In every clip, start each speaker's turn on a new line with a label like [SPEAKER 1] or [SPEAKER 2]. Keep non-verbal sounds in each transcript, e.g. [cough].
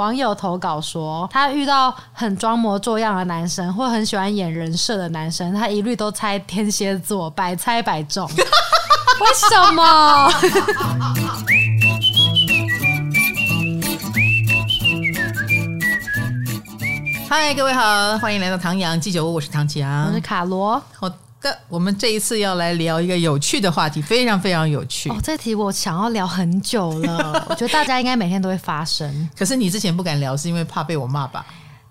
[SPEAKER 1] 网友投稿说，他遇到很装模作样的男生，或很喜欢演人设的男生，他一律都猜天蝎座，百猜百中。[laughs] 为什么？
[SPEAKER 2] 嗨，各位好，欢迎来到唐阳鸡酒屋，我是唐强，
[SPEAKER 1] 我是卡罗。
[SPEAKER 2] 好的，我们这一次要来聊一个有趣的话题，非常非常有趣。
[SPEAKER 1] 哦，这题我想要聊很久了，[laughs] 我觉得大家应该每天都会发生。
[SPEAKER 2] 可是你之前不敢聊，是因为怕被我骂吧？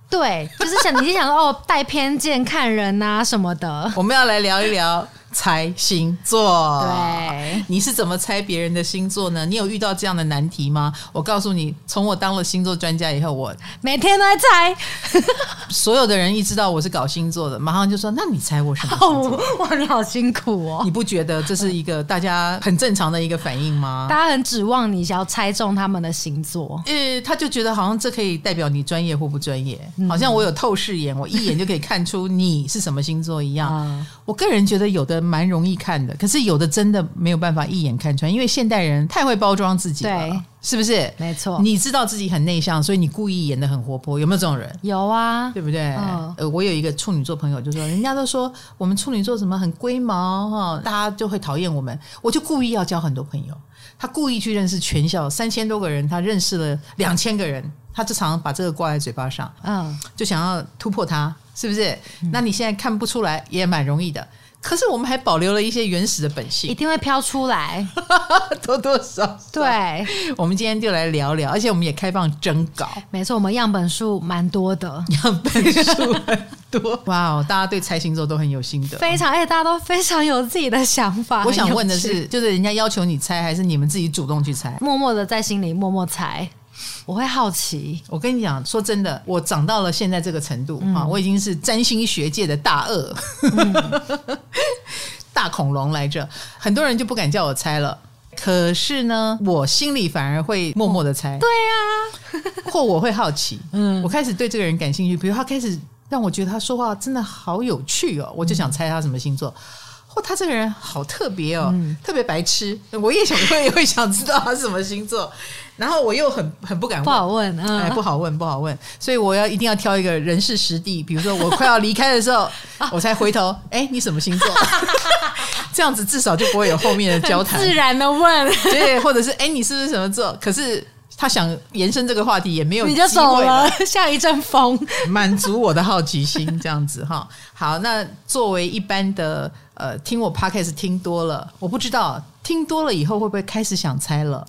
[SPEAKER 1] 对，就是想你想说哦，带偏见看人啊什么的。[laughs]
[SPEAKER 2] 我们要来聊一聊。猜星座，
[SPEAKER 1] 对，
[SPEAKER 2] 你是怎么猜别人的星座呢？你有遇到这样的难题吗？我告诉你，从我当了星座专家以后，我
[SPEAKER 1] 每天都在猜。[laughs]
[SPEAKER 2] 所有的人一知道我是搞星座的，马上就说：“那你猜我什么星座？”
[SPEAKER 1] 哇，你好辛苦哦！
[SPEAKER 2] 你不觉得这是一个大家很正常的一个反应吗？
[SPEAKER 1] 大家很指望你想要猜中他们的星座，
[SPEAKER 2] 呃，他就觉得好像这可以代表你专业或不专业，好像我有透视眼，我一眼就可以看出你是什么星座一样。嗯、我个人觉得有的。蛮容易看的，可是有的真的没有办法一眼看穿，因为现代人太会包装自己了，是不是？
[SPEAKER 1] 没错，
[SPEAKER 2] 你知道自己很内向，所以你故意演的很活泼，有没有这种人？
[SPEAKER 1] 有啊，
[SPEAKER 2] 对不对？哦、呃，我有一个处女座朋友就说，人家都说我们处女座什么很龟毛哈，大家就会讨厌我们，我就故意要交很多朋友，他故意去认识全校三千多个人，他认识了两千个人，他就常常把这个挂在嘴巴上，嗯，就想要突破他，是不是？嗯、那你现在看不出来，也蛮容易的。可是我们还保留了一些原始的本性，
[SPEAKER 1] 一定会飘出来，[laughs]
[SPEAKER 2] 多多少少。
[SPEAKER 1] 对，
[SPEAKER 2] 我们今天就来聊聊，而且我们也开放征稿。
[SPEAKER 1] 没错，我们样本数蛮多的，
[SPEAKER 2] 样本数很多。[laughs] 哇哦，大家对猜星座都很有心得，
[SPEAKER 1] 非常，而且大家都非常有自己的想法。
[SPEAKER 2] 我想问的是，就是人家要求你猜，还是你们自己主动去猜？
[SPEAKER 1] 默默的在心里默默猜。我会好奇，
[SPEAKER 2] 我跟你讲，说真的，我长到了现在这个程度啊，嗯、我已经是占星学界的大鳄，嗯、[laughs] 大恐龙来着。很多人就不敢叫我猜了，可是呢，我心里反而会默默的猜。
[SPEAKER 1] 对呀、
[SPEAKER 2] 啊，[laughs] 或我会好奇，嗯，我开始对这个人感兴趣，比如他开始让我觉得他说话真的好有趣哦，我就想猜他什么星座。或他这个人好特别哦，嗯、特别白痴，我也想，我也会想知道他是什么星座。然后我又很很不敢问，
[SPEAKER 1] 不好问，嗯、
[SPEAKER 2] 哎，不好问，不好问，所以我要一定要挑一个人事实地，比如说我快要离开的时候，我才回头，哎，你什么星座？[laughs] 这样子至少就不会有后面的交谈，
[SPEAKER 1] 自然的问，
[SPEAKER 2] 对，或者是哎，你是不是什么座？可是他想延伸这个话题也没有，
[SPEAKER 1] 你就走了，[laughs] 下一阵风，
[SPEAKER 2] 满足我的好奇心，这样子哈。好，那作为一般的呃，听我 podcast 听多了，我不知道听多了以后会不会开始想猜了。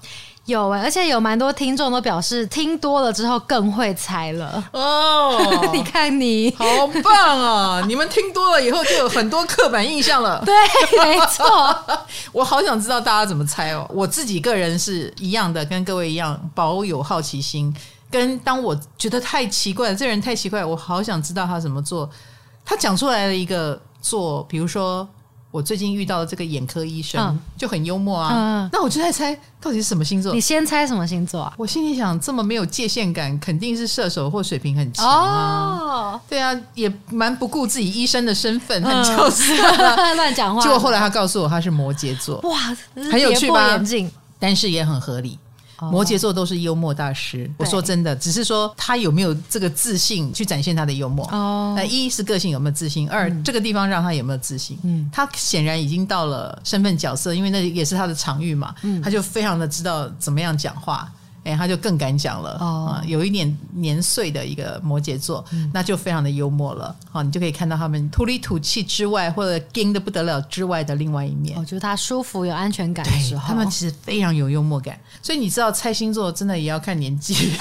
[SPEAKER 1] 有哎、欸，而且有蛮多听众都表示听多了之后更会猜了哦。[laughs] 你看你
[SPEAKER 2] 好棒啊！[laughs] 你们听多了以后就有很多刻板印象了。[laughs]
[SPEAKER 1] 对，没错。
[SPEAKER 2] 我好想知道大家怎么猜哦。我自己个人是一样的，跟各位一样保有好奇心。跟当我觉得太奇怪了，这人太奇怪，我好想知道他怎么做。他讲出来了一个做，比如说。我最近遇到的这个眼科医生、嗯、就很幽默啊，嗯、那我就在猜到底是什么星座？
[SPEAKER 1] 你先猜什么星座啊？
[SPEAKER 2] 我心里想，这么没有界限感，肯定是射手或水平很强啊。哦，对啊，也蛮不顾自己医生的身份，很角色，[laughs]
[SPEAKER 1] 乱讲话。
[SPEAKER 2] 结果后来他告诉我他是摩羯座，哇，很有趣吧？但是也很合理。摩羯座都是幽默大师，我说真的，只是说他有没有这个自信去展现他的幽默。哦，那一是个性有没有自信，二这个地方让他有没有自信。嗯，他显然已经到了身份角色，因为那也是他的场域嘛，他就非常的知道怎么样讲话。哎，他就更敢讲了啊、哦！有一点年岁的一个摩羯座，嗯、那就非常的幽默了。好，你就可以看到他们土里土气之外，或者硬的不得了之外的另外一面。
[SPEAKER 1] 我觉得他舒服、有安全感的时候，
[SPEAKER 2] 他们其实非常有幽默感。所以你知道，猜星座真的也要看年纪，[laughs]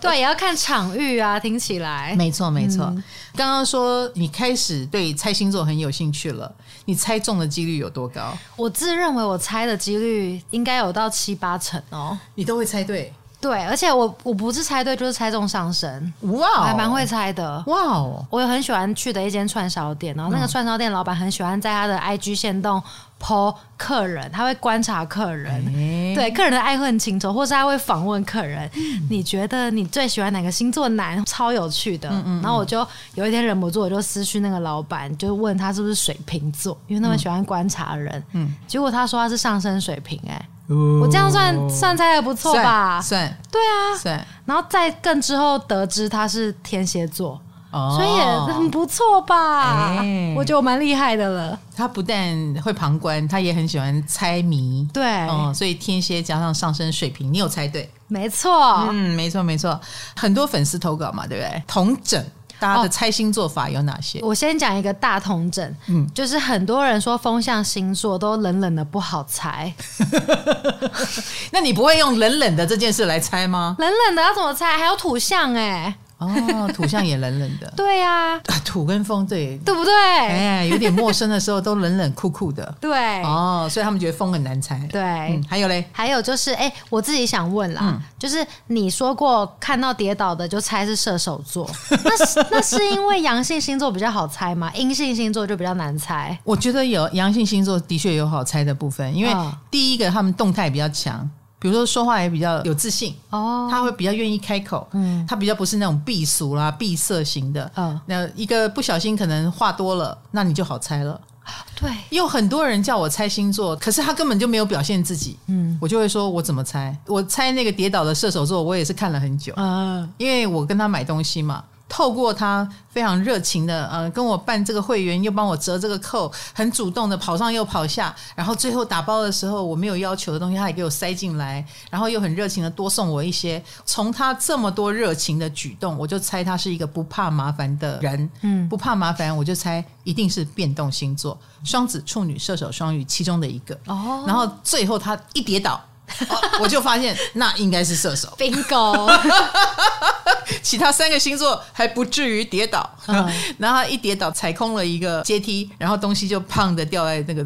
[SPEAKER 1] 对，也要看场域啊。听起来，
[SPEAKER 2] 没错，没错。嗯刚刚说你开始对猜星座很有兴趣了，你猜中的几率有多高？
[SPEAKER 1] 我自认为我猜的几率应该有到七八成哦。
[SPEAKER 2] 你都会猜对？
[SPEAKER 1] 对，而且我我不是猜对就是猜中上升。哇 Wow，还蛮会猜的。哇哦，我有很喜欢去的一间串烧店，然后那个串烧店老板很喜欢在他的 IG 线动 po 客人，他会观察客人，欸、对客人的爱恨情仇，或是他会访问客人。嗯、你觉得你最喜欢哪个星座男？超有趣的。嗯嗯嗯，然后我就有一天忍不住，我就私讯那个老板，就问他是不是水瓶座，因为那么喜欢观察人。嗯，结果他说他是上升水瓶、欸，哎。[laughs] 我这样算算猜的不错吧？
[SPEAKER 2] 算，
[SPEAKER 1] 对啊，
[SPEAKER 2] 算。
[SPEAKER 1] 然后再更之后得知他是天蝎座。所以也很不错吧？欸、我觉得我蛮厉害的了。
[SPEAKER 2] 他不但会旁观，他也很喜欢猜谜。
[SPEAKER 1] 对，
[SPEAKER 2] 哦，所以天蝎加上上升水平，你有猜对？
[SPEAKER 1] 没错，
[SPEAKER 2] 嗯，没错，没错。很多粉丝投稿嘛，对不对？同整大家的猜星座法有哪些？
[SPEAKER 1] 哦、我先讲一个大同整，嗯，就是很多人说风象星座都冷冷的不好猜。[laughs]
[SPEAKER 2] 那你不会用冷冷的这件事来猜吗？
[SPEAKER 1] 冷冷的要怎么猜？还有土象哎、欸。
[SPEAKER 2] 哦，土象也冷冷的，[laughs]
[SPEAKER 1] 对呀、啊，
[SPEAKER 2] 土跟风对，
[SPEAKER 1] 对不对？
[SPEAKER 2] 哎，有点陌生的时候都冷冷酷酷的，[laughs]
[SPEAKER 1] 对，
[SPEAKER 2] 哦，所以他们觉得风很难猜，
[SPEAKER 1] 对。
[SPEAKER 2] 嗯、还有嘞，
[SPEAKER 1] 还有就是，哎，我自己想问啦，嗯、就是你说过看到跌倒的就猜是射手座，[laughs] 那是那是因为阳性星座比较好猜吗？阴性星座就比较难猜？
[SPEAKER 2] 我觉得有阳性星座的确有好猜的部分，因为第一个他们动态比较强。比如说说话也比较有自信哦，他会比较愿意开口，嗯，他比较不是那种避俗啦、闭塞型的，嗯，那一个不小心可能话多了，那你就好猜了。
[SPEAKER 1] 对，
[SPEAKER 2] 有很多人叫我猜星座，可是他根本就没有表现自己，嗯，我就会说我怎么猜？我猜那个跌倒的射手座，我也是看了很久，嗯，因为我跟他买东西嘛。透过他非常热情的，呃，跟我办这个会员，又帮我折这个扣，很主动的跑上又跑下，然后最后打包的时候，我没有要求的东西，他也给我塞进来，然后又很热情的多送我一些。从他这么多热情的举动，我就猜他是一个不怕麻烦的人，嗯，不怕麻烦，我就猜一定是变动星座，双子、处女、射手、双鱼其中的一个。哦，然后最后他一跌倒。哦、我就发现那应该是射手
[SPEAKER 1] ，bingo。[laughs]
[SPEAKER 2] 其他三个星座还不至于跌倒，嗯、然后他一跌倒踩空了一个阶梯，然后东西就胖的掉在那个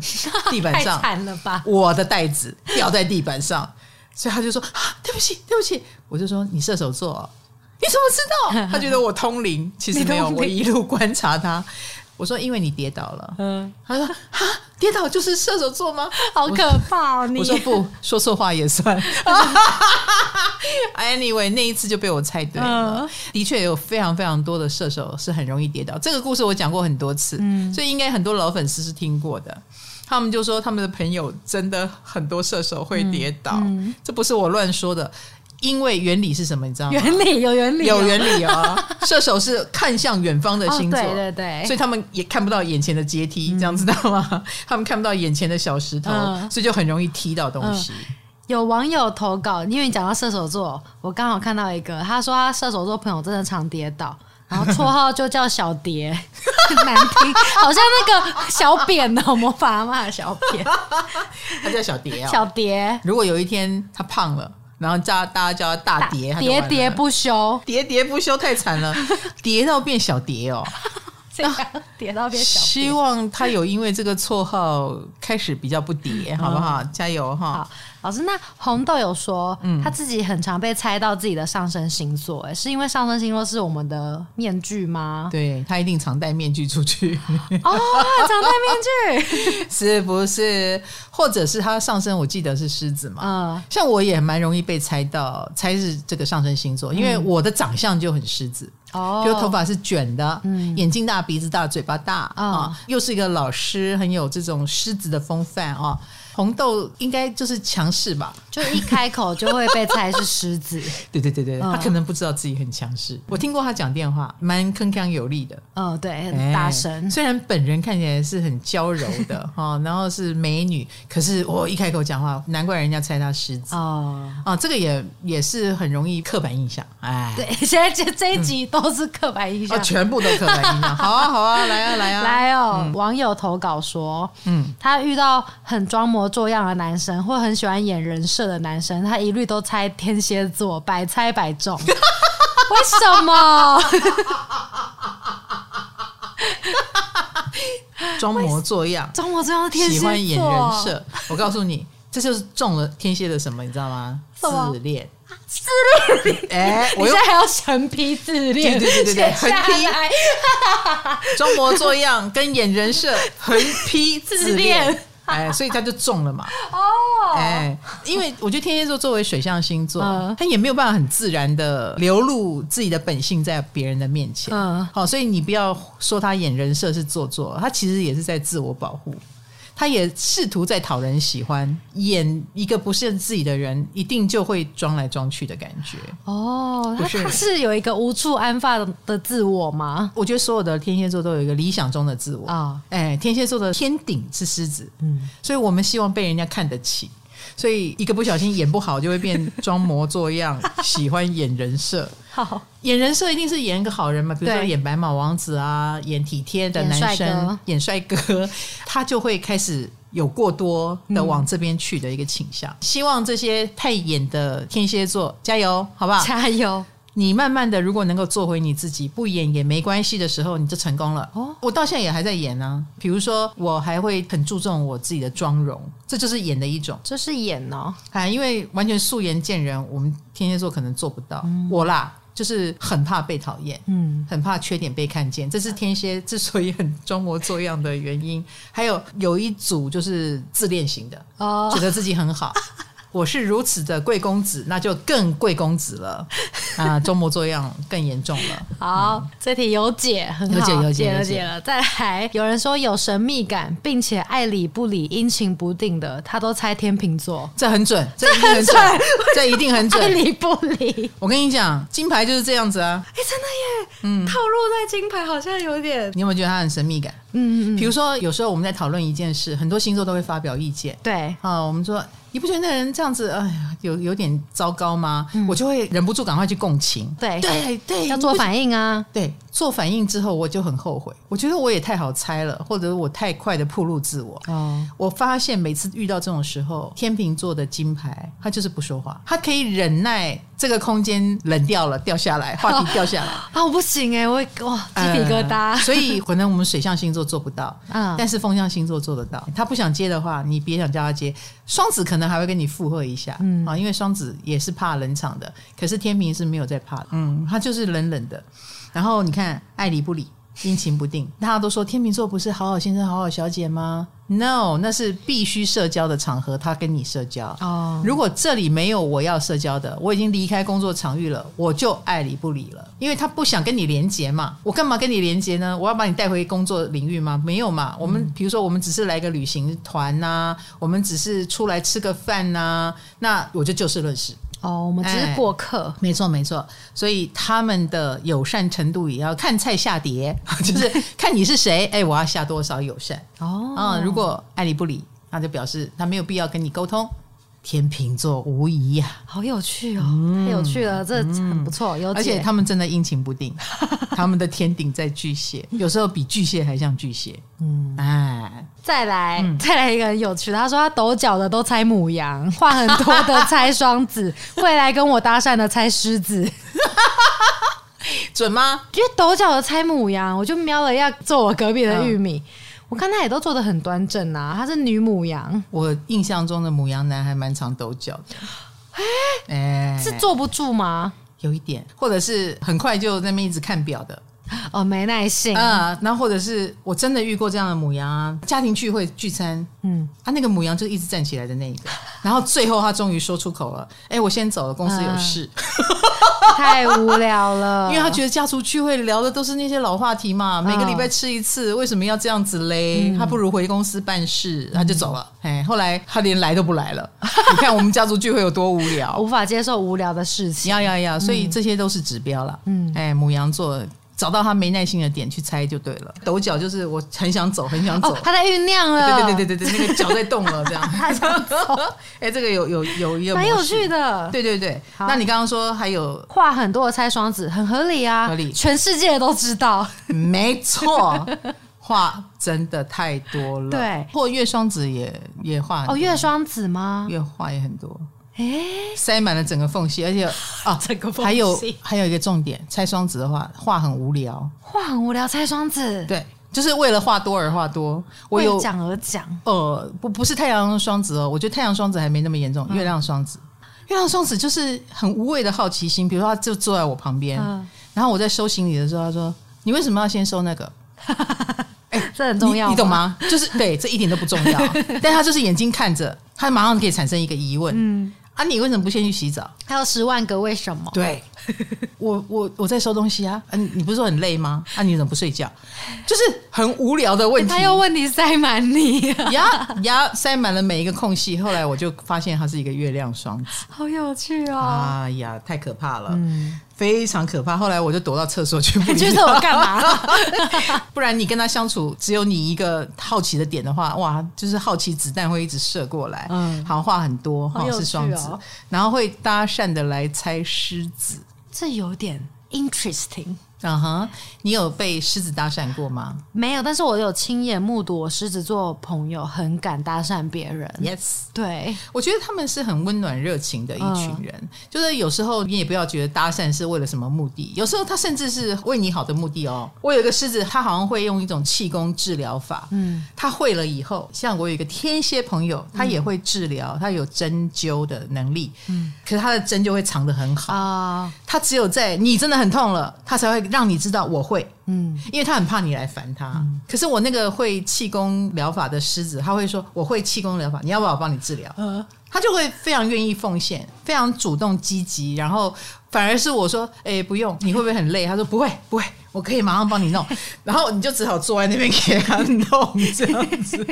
[SPEAKER 2] 地板上，[laughs]
[SPEAKER 1] 太惨了吧！
[SPEAKER 2] 我的袋子掉在地板上，所以他就说啊，对不起，对不起。我就说你射手座，你怎么知道？他觉得我通灵，其实没有，我一路观察他。我说因为你跌倒了，嗯，他说哈，跌倒就是射手座吗？[laughs]
[SPEAKER 1] 好可怕哦！你
[SPEAKER 2] 我说不说错话也算。[laughs] Anyway，那一次就被我猜对了。嗯、的确有非常非常多的射手是很容易跌倒，这个故事我讲过很多次，嗯，所以应该很多老粉丝是听过的。他们就说他们的朋友真的很多射手会跌倒，嗯嗯、这不是我乱说的。因为原理是什么？你知道吗？
[SPEAKER 1] 原理有原理，
[SPEAKER 2] 有原理哦！[laughs] 射手是看向远方的星座，
[SPEAKER 1] 对对对，
[SPEAKER 2] 所以他们也看不到眼前的阶梯，这样知道吗？[laughs] 他们看不到眼前的小石头，所以就很容易踢到东西。
[SPEAKER 1] 有网友投稿，因为你讲到射手座，我刚好看到一个，他说他射手座朋友真的常跌倒，然后绰号就叫小蝶，[laughs] 难听，好像那个小扁的魔法阿嬷的小扁，
[SPEAKER 2] 他叫小蝶啊，
[SPEAKER 1] 小蝶。
[SPEAKER 2] 如果有一天他胖了。然后叫大家叫他大蝶，
[SPEAKER 1] 喋喋不休，
[SPEAKER 2] 喋喋不休太惨了，[laughs] 蝶到变小蝶哦，
[SPEAKER 1] 这样跌到变小。
[SPEAKER 2] 希望他有因为这个绰号开始比较不跌，好不好？加油哈！
[SPEAKER 1] 老师，那红豆有说，他自己很常被猜到自己的上升星座，哎，是因为上升星座是我们的面具吗？
[SPEAKER 2] 对，他一定常戴面具出去。
[SPEAKER 1] 哦，常戴面具，[laughs]
[SPEAKER 2] 是不是？或者是他上升，我记得是狮子嘛？嗯，像我也蛮容易被猜到，猜是这个上升星座，因为我的长相就很狮子哦，比如头发是卷的，嗯，眼睛大，鼻子大，嘴巴大啊，又是一个老师，很有这种狮子的风范啊。红豆应该就是强势吧，
[SPEAKER 1] 就一开口就会被猜是狮子。[laughs]
[SPEAKER 2] 对对对对，他可能不知道自己很强势。我听过他讲电话，蛮铿锵有力的。
[SPEAKER 1] 哦，对，很大声。
[SPEAKER 2] 虽然本人看起来是很娇柔的哈，然后是美女，可是我一开口讲话，难怪人家猜他狮子。哦哦，这个也也是很容易刻板印象。哎，
[SPEAKER 1] 对，[laughs] 现在这这一集都是刻板印象，
[SPEAKER 2] 全部都刻板印象。[laughs] 好啊好啊，来啊来啊
[SPEAKER 1] 来哦！网友投稿说，嗯，他遇到很装模作样的男生，或很喜欢演人设的男生，他一律都猜天蝎座，百猜百中。[laughs] 为什么？
[SPEAKER 2] 装模作样，
[SPEAKER 1] 装模作样的天蝎座，
[SPEAKER 2] 喜欢演人设。我告诉你，这就是中了天蝎的什么？你知道吗？自恋，
[SPEAKER 1] 自恋。哎，我现在还要横批自恋，对
[SPEAKER 2] 对对对，横批。[laughs] 装模作样跟演人设，横批自恋。哎，所以他就中了嘛。哦，哎，因为我觉得天蝎座作为水象星座，嗯、他也没有办法很自然的流露自己的本性在别人的面前。嗯，好，所以你不要说他演人设是做作，他其实也是在自我保护。他也试图在讨人喜欢，演一个不是自己的人，一定就会装来装去的感觉。
[SPEAKER 1] 哦，他他是有一个无处安放的自我吗？
[SPEAKER 2] 我觉得所有的天蝎座都有一个理想中的自我啊。哎，天蝎座的天顶是狮子，嗯，所以我们希望被人家看得起。所以一个不小心演不好，就会变装模作样，喜欢演人设。[laughs] 好，演人设一定是演一个好人嘛，比如说演白马王子啊，演体贴的男生，演帅哥，哥，[laughs] 他就会开始有过多的往这边去的一个倾向。嗯、希望这些太演的天蝎座加油，好不好？[laughs]
[SPEAKER 1] 加油。
[SPEAKER 2] 你慢慢的，如果能够做回你自己，不演也没关系的时候，你就成功了。哦，我到现在也还在演呢、啊。比如说，我还会很注重我自己的妆容，这就是演的一种。
[SPEAKER 1] 这是演哦，
[SPEAKER 2] 啊，因为完全素颜见人，我们天蝎座可能做不到。嗯、我啦，就是很怕被讨厌，嗯，很怕缺点被看见，这是天蝎 [laughs] 之所以很装模作样的原因。还有有一组就是自恋型的，哦，觉得自己很好。[laughs] 我是如此的贵公子，那就更贵公子了 [laughs] 啊！装模作样更严重了。
[SPEAKER 1] 好，嗯、这题有解，很好，有解，有解，有解了。再来，有人说有神秘感，并且爱理不理、阴晴不定的，他都猜天秤座，
[SPEAKER 2] 这很准，这一定很准，这 [laughs] 一定很准，
[SPEAKER 1] 爱理不理。
[SPEAKER 2] 我跟你讲，金牌就是这样子啊！
[SPEAKER 1] 哎，真的耶，嗯，套路在金牌好像有点。
[SPEAKER 2] 你有没有觉得他很神秘感？嗯嗯嗯。比如说，有时候我们在讨论一件事，很多星座都会发表意见。
[SPEAKER 1] 对，
[SPEAKER 2] 啊，我们说。你不觉得那人这样子，哎呀，有有点糟糕吗？嗯、我就会忍不住赶快去共情。
[SPEAKER 1] 对
[SPEAKER 2] 对对，
[SPEAKER 1] 要做反应啊！
[SPEAKER 2] 对，做反应之后我就很后悔。我觉得我也太好猜了，或者我太快的暴露自我。哦，我发现每次遇到这种时候，天秤座的金牌他就是不说话，他可以忍耐这个空间冷掉了，掉下来，[laughs] 话题掉下来
[SPEAKER 1] 啊！我不行哎，我哇鸡皮疙瘩。
[SPEAKER 2] 呃、所以可能我们水象星座做不到，嗯，但是风象星座做得到。他不想接的话，你别想叫他接。双子可能还会跟你附和一下，嗯啊，因为双子也是怕冷场的，可是天平是没有在怕的，嗯，他就是冷冷的。然后你看爱理不理。阴晴不定，大家都说天秤座不是好好先生、好好小姐吗？No，那是必须社交的场合，他跟你社交。哦，如果这里没有我要社交的，我已经离开工作场域了，我就爱理不理了，因为他不想跟你连接嘛。我干嘛跟你连接呢？我要把你带回工作领域吗？没有嘛。我们比如说，我们只是来个旅行团呐、啊，我们只是出来吃个饭呐、啊，那我就就事论事。
[SPEAKER 1] 哦，我们只是过客，
[SPEAKER 2] 哎、没错没错，所以他们的友善程度也要看菜下碟，[laughs] 就是看你是谁，哎，我要下多少友善哦。啊、嗯，如果爱理不理，那就表示他没有必要跟你沟通。天秤座无疑呀、啊，
[SPEAKER 1] 好有趣哦，嗯、太有趣了，这很不错。有，
[SPEAKER 2] 而且他们真的阴晴不定，他们的天顶在巨蟹，[laughs] 有时候比巨蟹还像巨蟹。嗯，哎，
[SPEAKER 1] 再来，嗯、再来一个很有趣的。他说他抖脚的都猜母羊，话很多的猜双子，[laughs] 会来跟我搭讪的猜狮子，
[SPEAKER 2] 准吗？[laughs]
[SPEAKER 1] 因为抖脚的猜母羊，我就瞄了一下坐我隔壁的玉米。嗯我看他也都做得很端正啊，她是女母羊。
[SPEAKER 2] 我印象中的母羊男还蛮常抖脚的，
[SPEAKER 1] 是坐不住吗？
[SPEAKER 2] 有一点，或者是很快就在那边一直看表的。
[SPEAKER 1] 哦，没耐性。
[SPEAKER 2] 啊。那、呃、或者是我真的遇过这样的母羊啊，家庭聚会聚餐，嗯，他、啊、那个母羊就一直站起来的那一个，[laughs] 然后最后他终于说出口了，哎，我先走了，公司有事，
[SPEAKER 1] 呃、[laughs] 太无聊了，[laughs]
[SPEAKER 2] 因为他觉得家族聚会聊的都是那些老话题嘛，每个礼拜吃一次，为什么要这样子嘞？嗯、他不如回公司办事，他就走了。哎，后来他连来都不来了，你看我们家族聚会有多无聊，
[SPEAKER 1] 无法接受无聊的事情，
[SPEAKER 2] 要要要，所以这些都是指标了。嗯，哎，母羊座。找到他没耐心的点去猜就对了。抖脚就是我很想走，很想走，
[SPEAKER 1] 哦、他在酝酿了。
[SPEAKER 2] 对对对对对，那个脚在动了，这样。他想走。哎，这个有有有一个蛮
[SPEAKER 1] 有趣的。
[SPEAKER 2] 对对对。那你刚刚说还有
[SPEAKER 1] 话很多的猜双子，很合理啊，合理。全世界都知道。
[SPEAKER 2] 没错，话真的太多了。
[SPEAKER 1] 对，
[SPEAKER 2] 或月双子也也话
[SPEAKER 1] 哦，月双子吗？
[SPEAKER 2] 月话也很多。哎，塞满了整个缝隙，而且 [laughs] 啊，
[SPEAKER 1] 整个缝隙。
[SPEAKER 2] 还有还有一个重点，拆双子的话，话很无聊，
[SPEAKER 1] 话很无聊，拆双子，
[SPEAKER 2] 对，就是为了话多而话多，
[SPEAKER 1] 我有讲而讲。
[SPEAKER 2] 呃，不不是太阳双子哦，我觉得太阳双子还没那么严重，月亮双子，月亮双子就是很无谓的好奇心，比如说他就坐在我旁边，然后我在收行李的时候，他说：“你为什么要先收那个？” [laughs]
[SPEAKER 1] 哎，这很重要，
[SPEAKER 2] 你懂吗？就是对，这一点都不重要，[laughs] 但他就是眼睛看着，他马上可以产生一个疑问。嗯。啊，你为什么不先去洗澡？
[SPEAKER 1] 还有十万个为什么？
[SPEAKER 2] 对，我我我在收东西啊，嗯、啊，你不是说很累吗？啊，你怎么不睡觉？就是很无聊的问题。
[SPEAKER 1] 他又问题塞满你、啊，
[SPEAKER 2] 呀呀，塞满了每一个空隙。后来我就发现他是一个月亮双子，
[SPEAKER 1] 好有趣哦！
[SPEAKER 2] 哎呀，太可怕了。嗯。非常可怕，后来我就躲到厕所去。
[SPEAKER 1] 你 [laughs] 觉得我干嘛？[laughs]
[SPEAKER 2] 不然你跟他相处，只有你一个好奇的点的话，哇，就是好奇子弹会一直射过来。嗯，好话很多，哈、哦，是双子，然后会搭讪的来猜狮子，
[SPEAKER 1] 这有点 interesting。
[SPEAKER 2] 嗯哼，你有被狮子搭讪过吗？
[SPEAKER 1] 没有，但是我有亲眼目睹我狮子座朋友很敢搭讪别人。
[SPEAKER 2] Yes，
[SPEAKER 1] 对，
[SPEAKER 2] 我觉得他们是很温暖热情的一群人。嗯、就是有时候你也不要觉得搭讪是为了什么目的，有时候他甚至是为你好的目的哦。我有一个狮子，他好像会用一种气功治疗法。嗯，他会了以后，像我有一个天蝎朋友，他也会治疗，他有针灸的能力。嗯，可是他的针就会藏得很好啊。他只有在你真的很痛了，他才会。让你知道我会，嗯，因为他很怕你来烦他。嗯、可是我那个会气功疗法的狮子，他会说我会气功疗法，你要不要我帮你治疗？嗯，他就会非常愿意奉献，非常主动积极，然后反而是我说，哎、欸，不用，你会不会很累？他说不会，不会。我可以马上帮你弄，[laughs] 然后你就只好坐在那边给他弄，这样子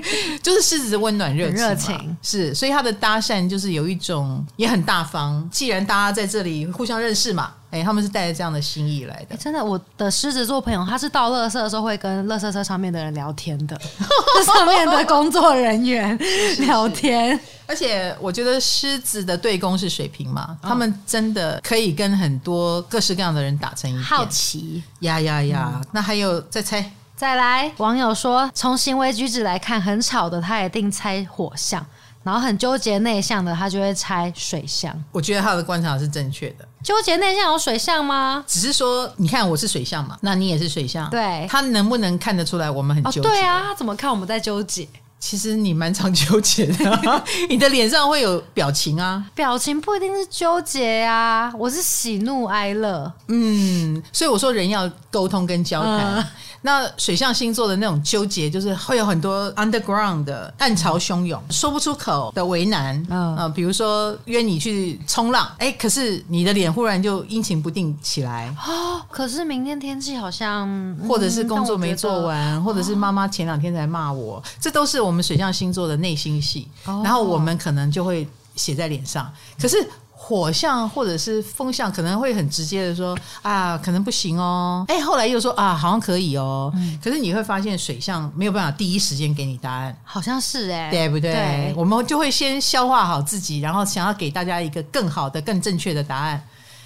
[SPEAKER 2] 就是狮子的温暖热情，热情是，所以他的搭讪就是有一种也很大方。既然大家在这里互相认识嘛，哎，他们是带着这样的心意来的。
[SPEAKER 1] 真的，我的狮子座朋友，他是到垃圾的时候会跟垃圾车上面的人聊天的，[laughs] 上面的工作人员聊天。
[SPEAKER 2] 而且我觉得狮子的对攻是水瓶嘛，他们真的可以跟很多各式各样的人打成一片。
[SPEAKER 1] 好奇
[SPEAKER 2] 呀呀呀！嗯、那还有再猜，
[SPEAKER 1] 再来。网友说，从行为举止来看，很吵的他一定猜火象，然后很纠结内向的他就会猜水象。
[SPEAKER 2] 我觉得他的观察是正确的。
[SPEAKER 1] 纠结内向有水象吗？
[SPEAKER 2] 只是说，你看我是水象嘛，那你也是水象，
[SPEAKER 1] 对，
[SPEAKER 2] 他能不能看得出来我们很纠结？哦、
[SPEAKER 1] 对啊，他怎么看我们在纠结？
[SPEAKER 2] 其实你蛮常纠结的，[laughs] 你的脸上会有表情啊，
[SPEAKER 1] 表情不一定是纠结啊，我是喜怒哀乐，
[SPEAKER 2] 嗯，所以我说人要沟通跟交谈。嗯那水象星座的那种纠结，就是会有很多 underground 的暗潮汹涌、说不出口的为难。嗯、呃、比如说约你去冲浪，哎，可是你的脸忽然就阴晴不定起来。
[SPEAKER 1] 哦，可是明天天气好像，
[SPEAKER 2] 或者是工作没做完，嗯、或者是妈妈前两天才骂我，哦、这都是我们水象星座的内心戏。哦、然后我们可能就会写在脸上。可是。火象或者是风象可能会很直接的说啊，可能不行哦。哎，后来又说啊，好像可以哦。嗯、可是你会发现水象没有办法第一时间给你答案，
[SPEAKER 1] 好像是哎、欸，
[SPEAKER 2] 对不对？对，我们就会先消化好自己，然后想要给大家一个更好的、更正确的答案，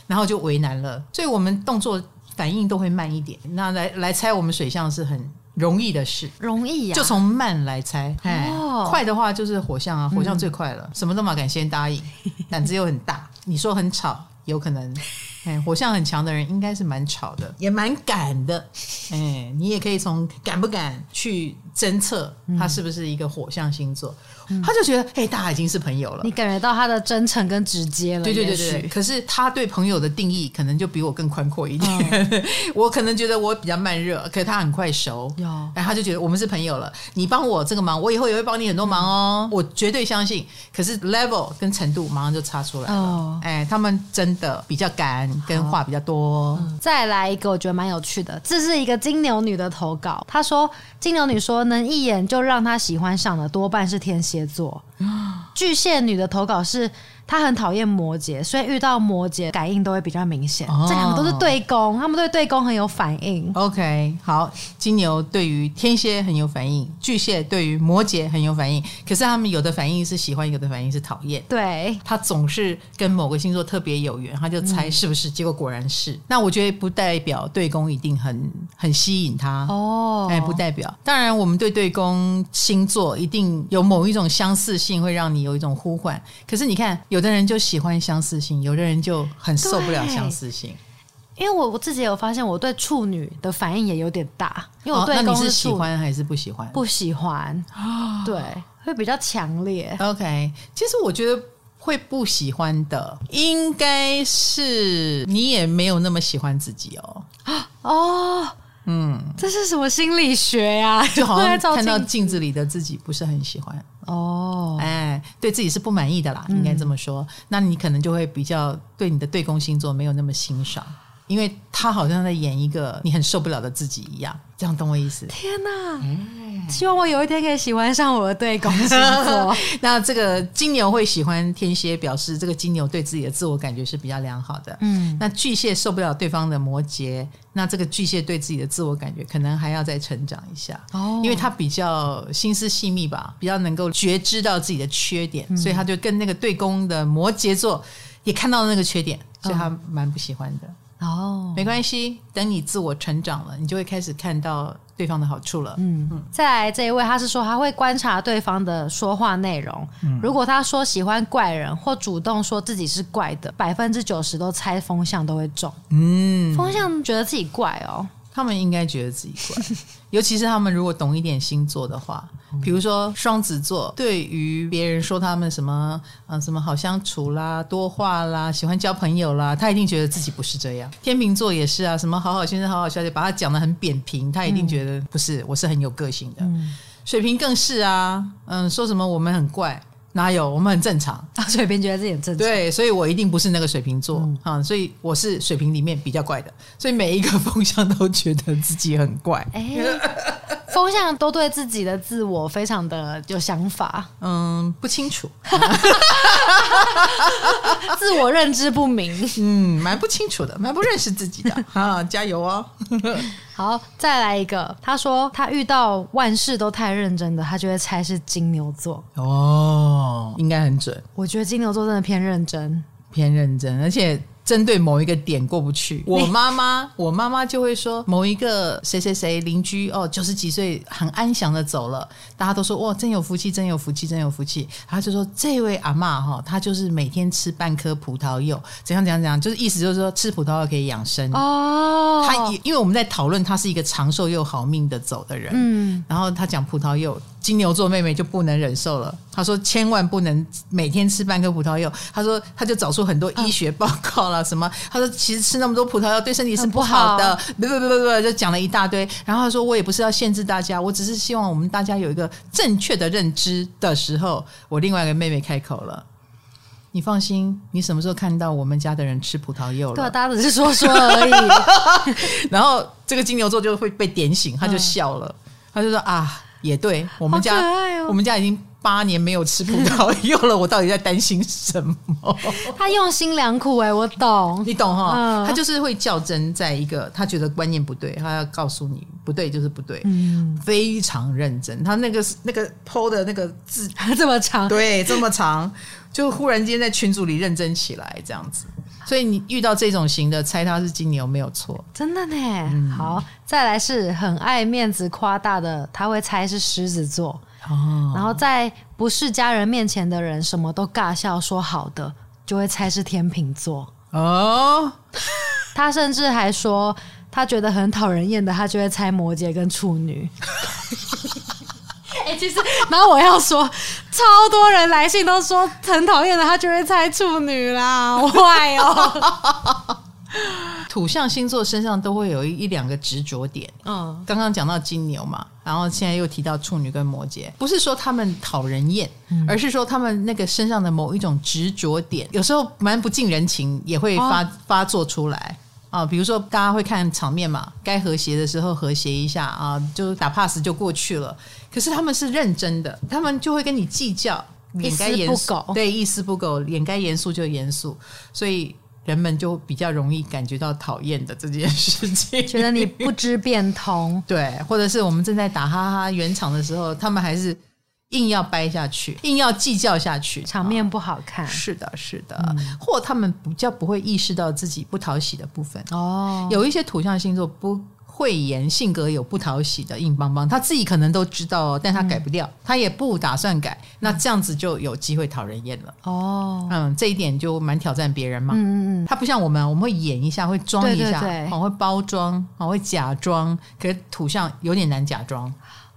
[SPEAKER 2] 然后就为难了。所以我们动作反应都会慢一点。那来来猜我们水象是很容易的事，
[SPEAKER 1] 容易呀、啊，
[SPEAKER 2] 就从慢来猜。哦，快的话就是火象啊，火象最快了，嗯、什么都嘛敢先答应，[laughs] 胆子又很大。你说很吵，有可能，哎，火象很强的人应该是蛮吵的，也蛮敢的，哎，你也可以从敢不敢去侦测他是不是一个火象星座。他就觉得，哎，大家已经是朋友了。
[SPEAKER 1] 你感觉到他的真诚跟直接了。
[SPEAKER 2] 对对对对。可是他对朋友的定义可能就比我更宽阔一点。[laughs] 我可能觉得我比较慢热，可是他很快熟。有哎，他就觉得我们是朋友了。你帮我这个忙，我以后也会帮你很多忙哦。我绝对相信。可是 level 跟程度马上就差出来了。哦哎，他们真的比较敢，跟话比较多。
[SPEAKER 1] 再来一个，我觉得蛮有趣的。这是一个金牛女的投稿。她说，金牛女说，能一眼就让她喜欢上的，多半是天蝎。杰作，巨蟹女的投稿是。他很讨厌摩羯，所以遇到摩羯感应都会比较明显。哦、这两个都是对宫，他们对对宫很有反应。
[SPEAKER 2] OK，好，金牛对于天蝎很有反应，巨蟹对于摩羯很有反应。可是他们有的反应是喜欢，有的反应是讨厌。
[SPEAKER 1] 对，
[SPEAKER 2] 他总是跟某个星座特别有缘，他就猜是不是，嗯、结果果然是。那我觉得不代表对宫一定很很吸引他哦，哎，不代表。当然，我们对对宫星座一定有某一种相似性，会让你有一种呼唤。可是你看。有的人就喜欢相似性，有的人就很受不了相似性。
[SPEAKER 1] 因为我我自己有发现，我对处女的反应也有点大。因为我对、
[SPEAKER 2] 哦、那你是喜欢还是不喜欢？
[SPEAKER 1] 不喜欢，对，会比较强烈。
[SPEAKER 2] OK，其实我觉得会不喜欢的，应该是你也没有那么喜欢自己哦。哦，
[SPEAKER 1] 嗯，这是什么心理学呀、啊？
[SPEAKER 2] 就好像 [laughs] 看到镜子。里的自己不是很喜欢。哦，哎，对自己是不满意的啦，应该这么说。嗯、那你可能就会比较对你的对宫星座没有那么欣赏，因为他好像在演一个你很受不了的自己一样，这样懂我意思？
[SPEAKER 1] 天哪！嗯希望我有一天可以喜欢上我的对宫星座。[laughs]
[SPEAKER 2] 那这个金牛会喜欢天蝎，表示这个金牛对自己的自我感觉是比较良好的。嗯，那巨蟹受不了对方的摩羯，那这个巨蟹对自己的自我感觉可能还要再成长一下。哦，因为他比较心思细密吧，比较能够觉知到自己的缺点，嗯、所以他就跟那个对宫的摩羯座也看到了那个缺点，所以他蛮不喜欢的。哦，没关系，等你自我成长了，你就会开始看到。对方的好处了。嗯嗯，
[SPEAKER 1] 再来这一位，他是说他会观察对方的说话内容。嗯，如果他说喜欢怪人或主动说自己是怪的，百分之九十都猜风向都会中。嗯，风向觉得自己怪哦。
[SPEAKER 2] 他们应该觉得自己怪，[laughs] 尤其是他们如果懂一点星座的话，比如说双子座，对于别人说他们什么啊什么好相处啦、多话啦、喜欢交朋友啦，他一定觉得自己不是这样。天秤座也是啊，什么好好先生、好好小姐，把他讲的很扁平，他一定觉得不是，我是很有个性的。嗯、水瓶更是啊，嗯，说什么我们很怪。哪有？我们很正常。[laughs]
[SPEAKER 1] 水瓶觉得自己很正常。
[SPEAKER 2] 对，所以我一定不是那个水瓶座啊、嗯，所以我是水瓶里面比较怪的。所以每一个 [laughs] 风向都觉得自己很怪。[laughs]
[SPEAKER 1] 风向都对自己的自我非常的有想法。
[SPEAKER 2] 嗯，不清楚，[laughs]
[SPEAKER 1] 自我认知不明。
[SPEAKER 2] 嗯，蛮不清楚的，蛮不认识自己的。[laughs] 啊，加油哦！[laughs]
[SPEAKER 1] 好，再来一个。他说他遇到万事都太认真的，他就会猜是金牛座。
[SPEAKER 2] 哦，应该很准。
[SPEAKER 1] 我觉得金牛座真的偏认真，
[SPEAKER 2] 偏认真，而且。针对某一个点过不去，我妈妈，我妈妈就会说某一个谁谁谁邻居哦，九十几岁很安详的走了，大家都说哇，真有福气，真有福气，真有福气。她就说这位阿嬷哈，她就是每天吃半颗葡萄柚，怎样怎样怎样，就是意思就是说吃葡萄柚可以养生哦。她因为我们在讨论，她是一个长寿又好命的走的人，嗯，然后她讲葡萄柚。金牛座妹妹就不能忍受了，她说千万不能每天吃半颗葡萄柚。她说，她就找出很多医学报告了，[laughs] 什么？她说其实吃那么多葡萄柚对身体是不好的，不不不不不，就讲了一大堆。然后她说，我也不是要限制大家，我只是希望我们大家有一个正确的认知的时候，我另外一个妹妹开口了，你放心，你什么时候看到我们家的人吃葡萄柚了？
[SPEAKER 1] 对，大家只是说说而已。[laughs]
[SPEAKER 2] 然后这个金牛座就会被点醒，他就笑了，他就说啊。也对，我们家、哦、我们家已经八年没有吃葡萄 [laughs] 柚了，我到底在担心什么？[laughs]
[SPEAKER 1] 他用心良苦哎、欸，我懂，
[SPEAKER 2] 你懂哈？嗯、他就是会较真，在一个他觉得观念不对，他要告诉你不对就是不对，嗯，非常认真。他那个那个 po 的那个字 [laughs]
[SPEAKER 1] 这么长，
[SPEAKER 2] 对，这么长，就忽然间在群组里认真起来，这样子。所以你遇到这种型的，猜他是金牛没有错，
[SPEAKER 1] 真的呢。嗯、好，再来是很爱面子夸大的，他会猜是狮子座。哦，然后在不是家人面前的人，什么都尬笑说好的，就会猜是天秤座。哦，[laughs] 他甚至还说他觉得很讨人厌的，他就会猜摩羯跟处女。[laughs] [laughs] 哎、欸，其实，然后我要说，超多人来信都说很讨厌的，他就会猜处女啦，坏哦。[laughs]
[SPEAKER 2] 土象星座身上都会有一一两个执着点。嗯，刚刚讲到金牛嘛，然后现在又提到处女跟摩羯，不是说他们讨人厌，嗯、而是说他们那个身上的某一种执着点，有时候蛮不近人情，也会发、哦、发作出来。啊，比如说大家会看场面嘛，该和谐的时候和谐一下啊，就打 pass 就过去了。可是他们是认真的，他们就会跟你计较，脸该严肃，对，一丝不苟，脸该严肃就严肃，所以人们就比较容易感觉到讨厌的这件事情，
[SPEAKER 1] 觉得你不知变通，[laughs]
[SPEAKER 2] 对，或者是我们正在打哈哈圆场的时候，他们还是。硬要掰下去，硬要计较下去，
[SPEAKER 1] 场面不好看。
[SPEAKER 2] 是的，是的，嗯、或他们比较不会意识到自己不讨喜的部分。哦，有一些土象星座不会演，性格有不讨喜的硬邦邦，他自己可能都知道，但他改不掉，嗯、他也不打算改。那这样子就有机会讨人厌了。哦，嗯，这一点就蛮挑战别人嘛。嗯嗯嗯，他不像我们，我们会演一下，会装一下，好会包装，好会假装。可是土象有点难假装。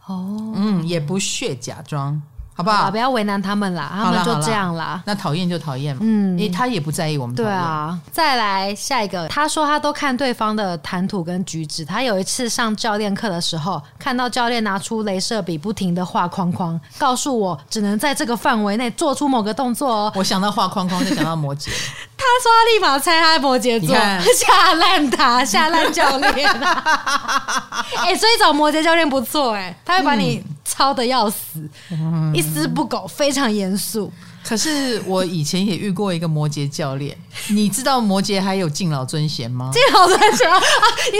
[SPEAKER 2] 哦，嗯，也不屑假装。好不好？
[SPEAKER 1] 不要为难他们啦，他们就这样啦。
[SPEAKER 2] 那讨厌就讨厌嘛，嗯，因为他也不在意我们。
[SPEAKER 1] 对啊，再来下一个，他说他都看对方的谈吐跟举止。他有一次上教练课的时候，看到教练拿出镭射笔，不停的画框框，告诉我只能在这个范围内做出某个动作哦。
[SPEAKER 2] 我想到画框框，就想到摩羯。[laughs]
[SPEAKER 1] 他说他立马猜他摩羯座，吓 [laughs] 烂他，吓烂教练。哎、欸，所以找摩羯教练不错哎、欸，他会把你操的要死，一丝不苟，非常严肃。
[SPEAKER 2] 可是我以前也遇过一个摩羯教练，你知道摩羯还有敬老尊贤吗？
[SPEAKER 1] 敬老尊贤啊，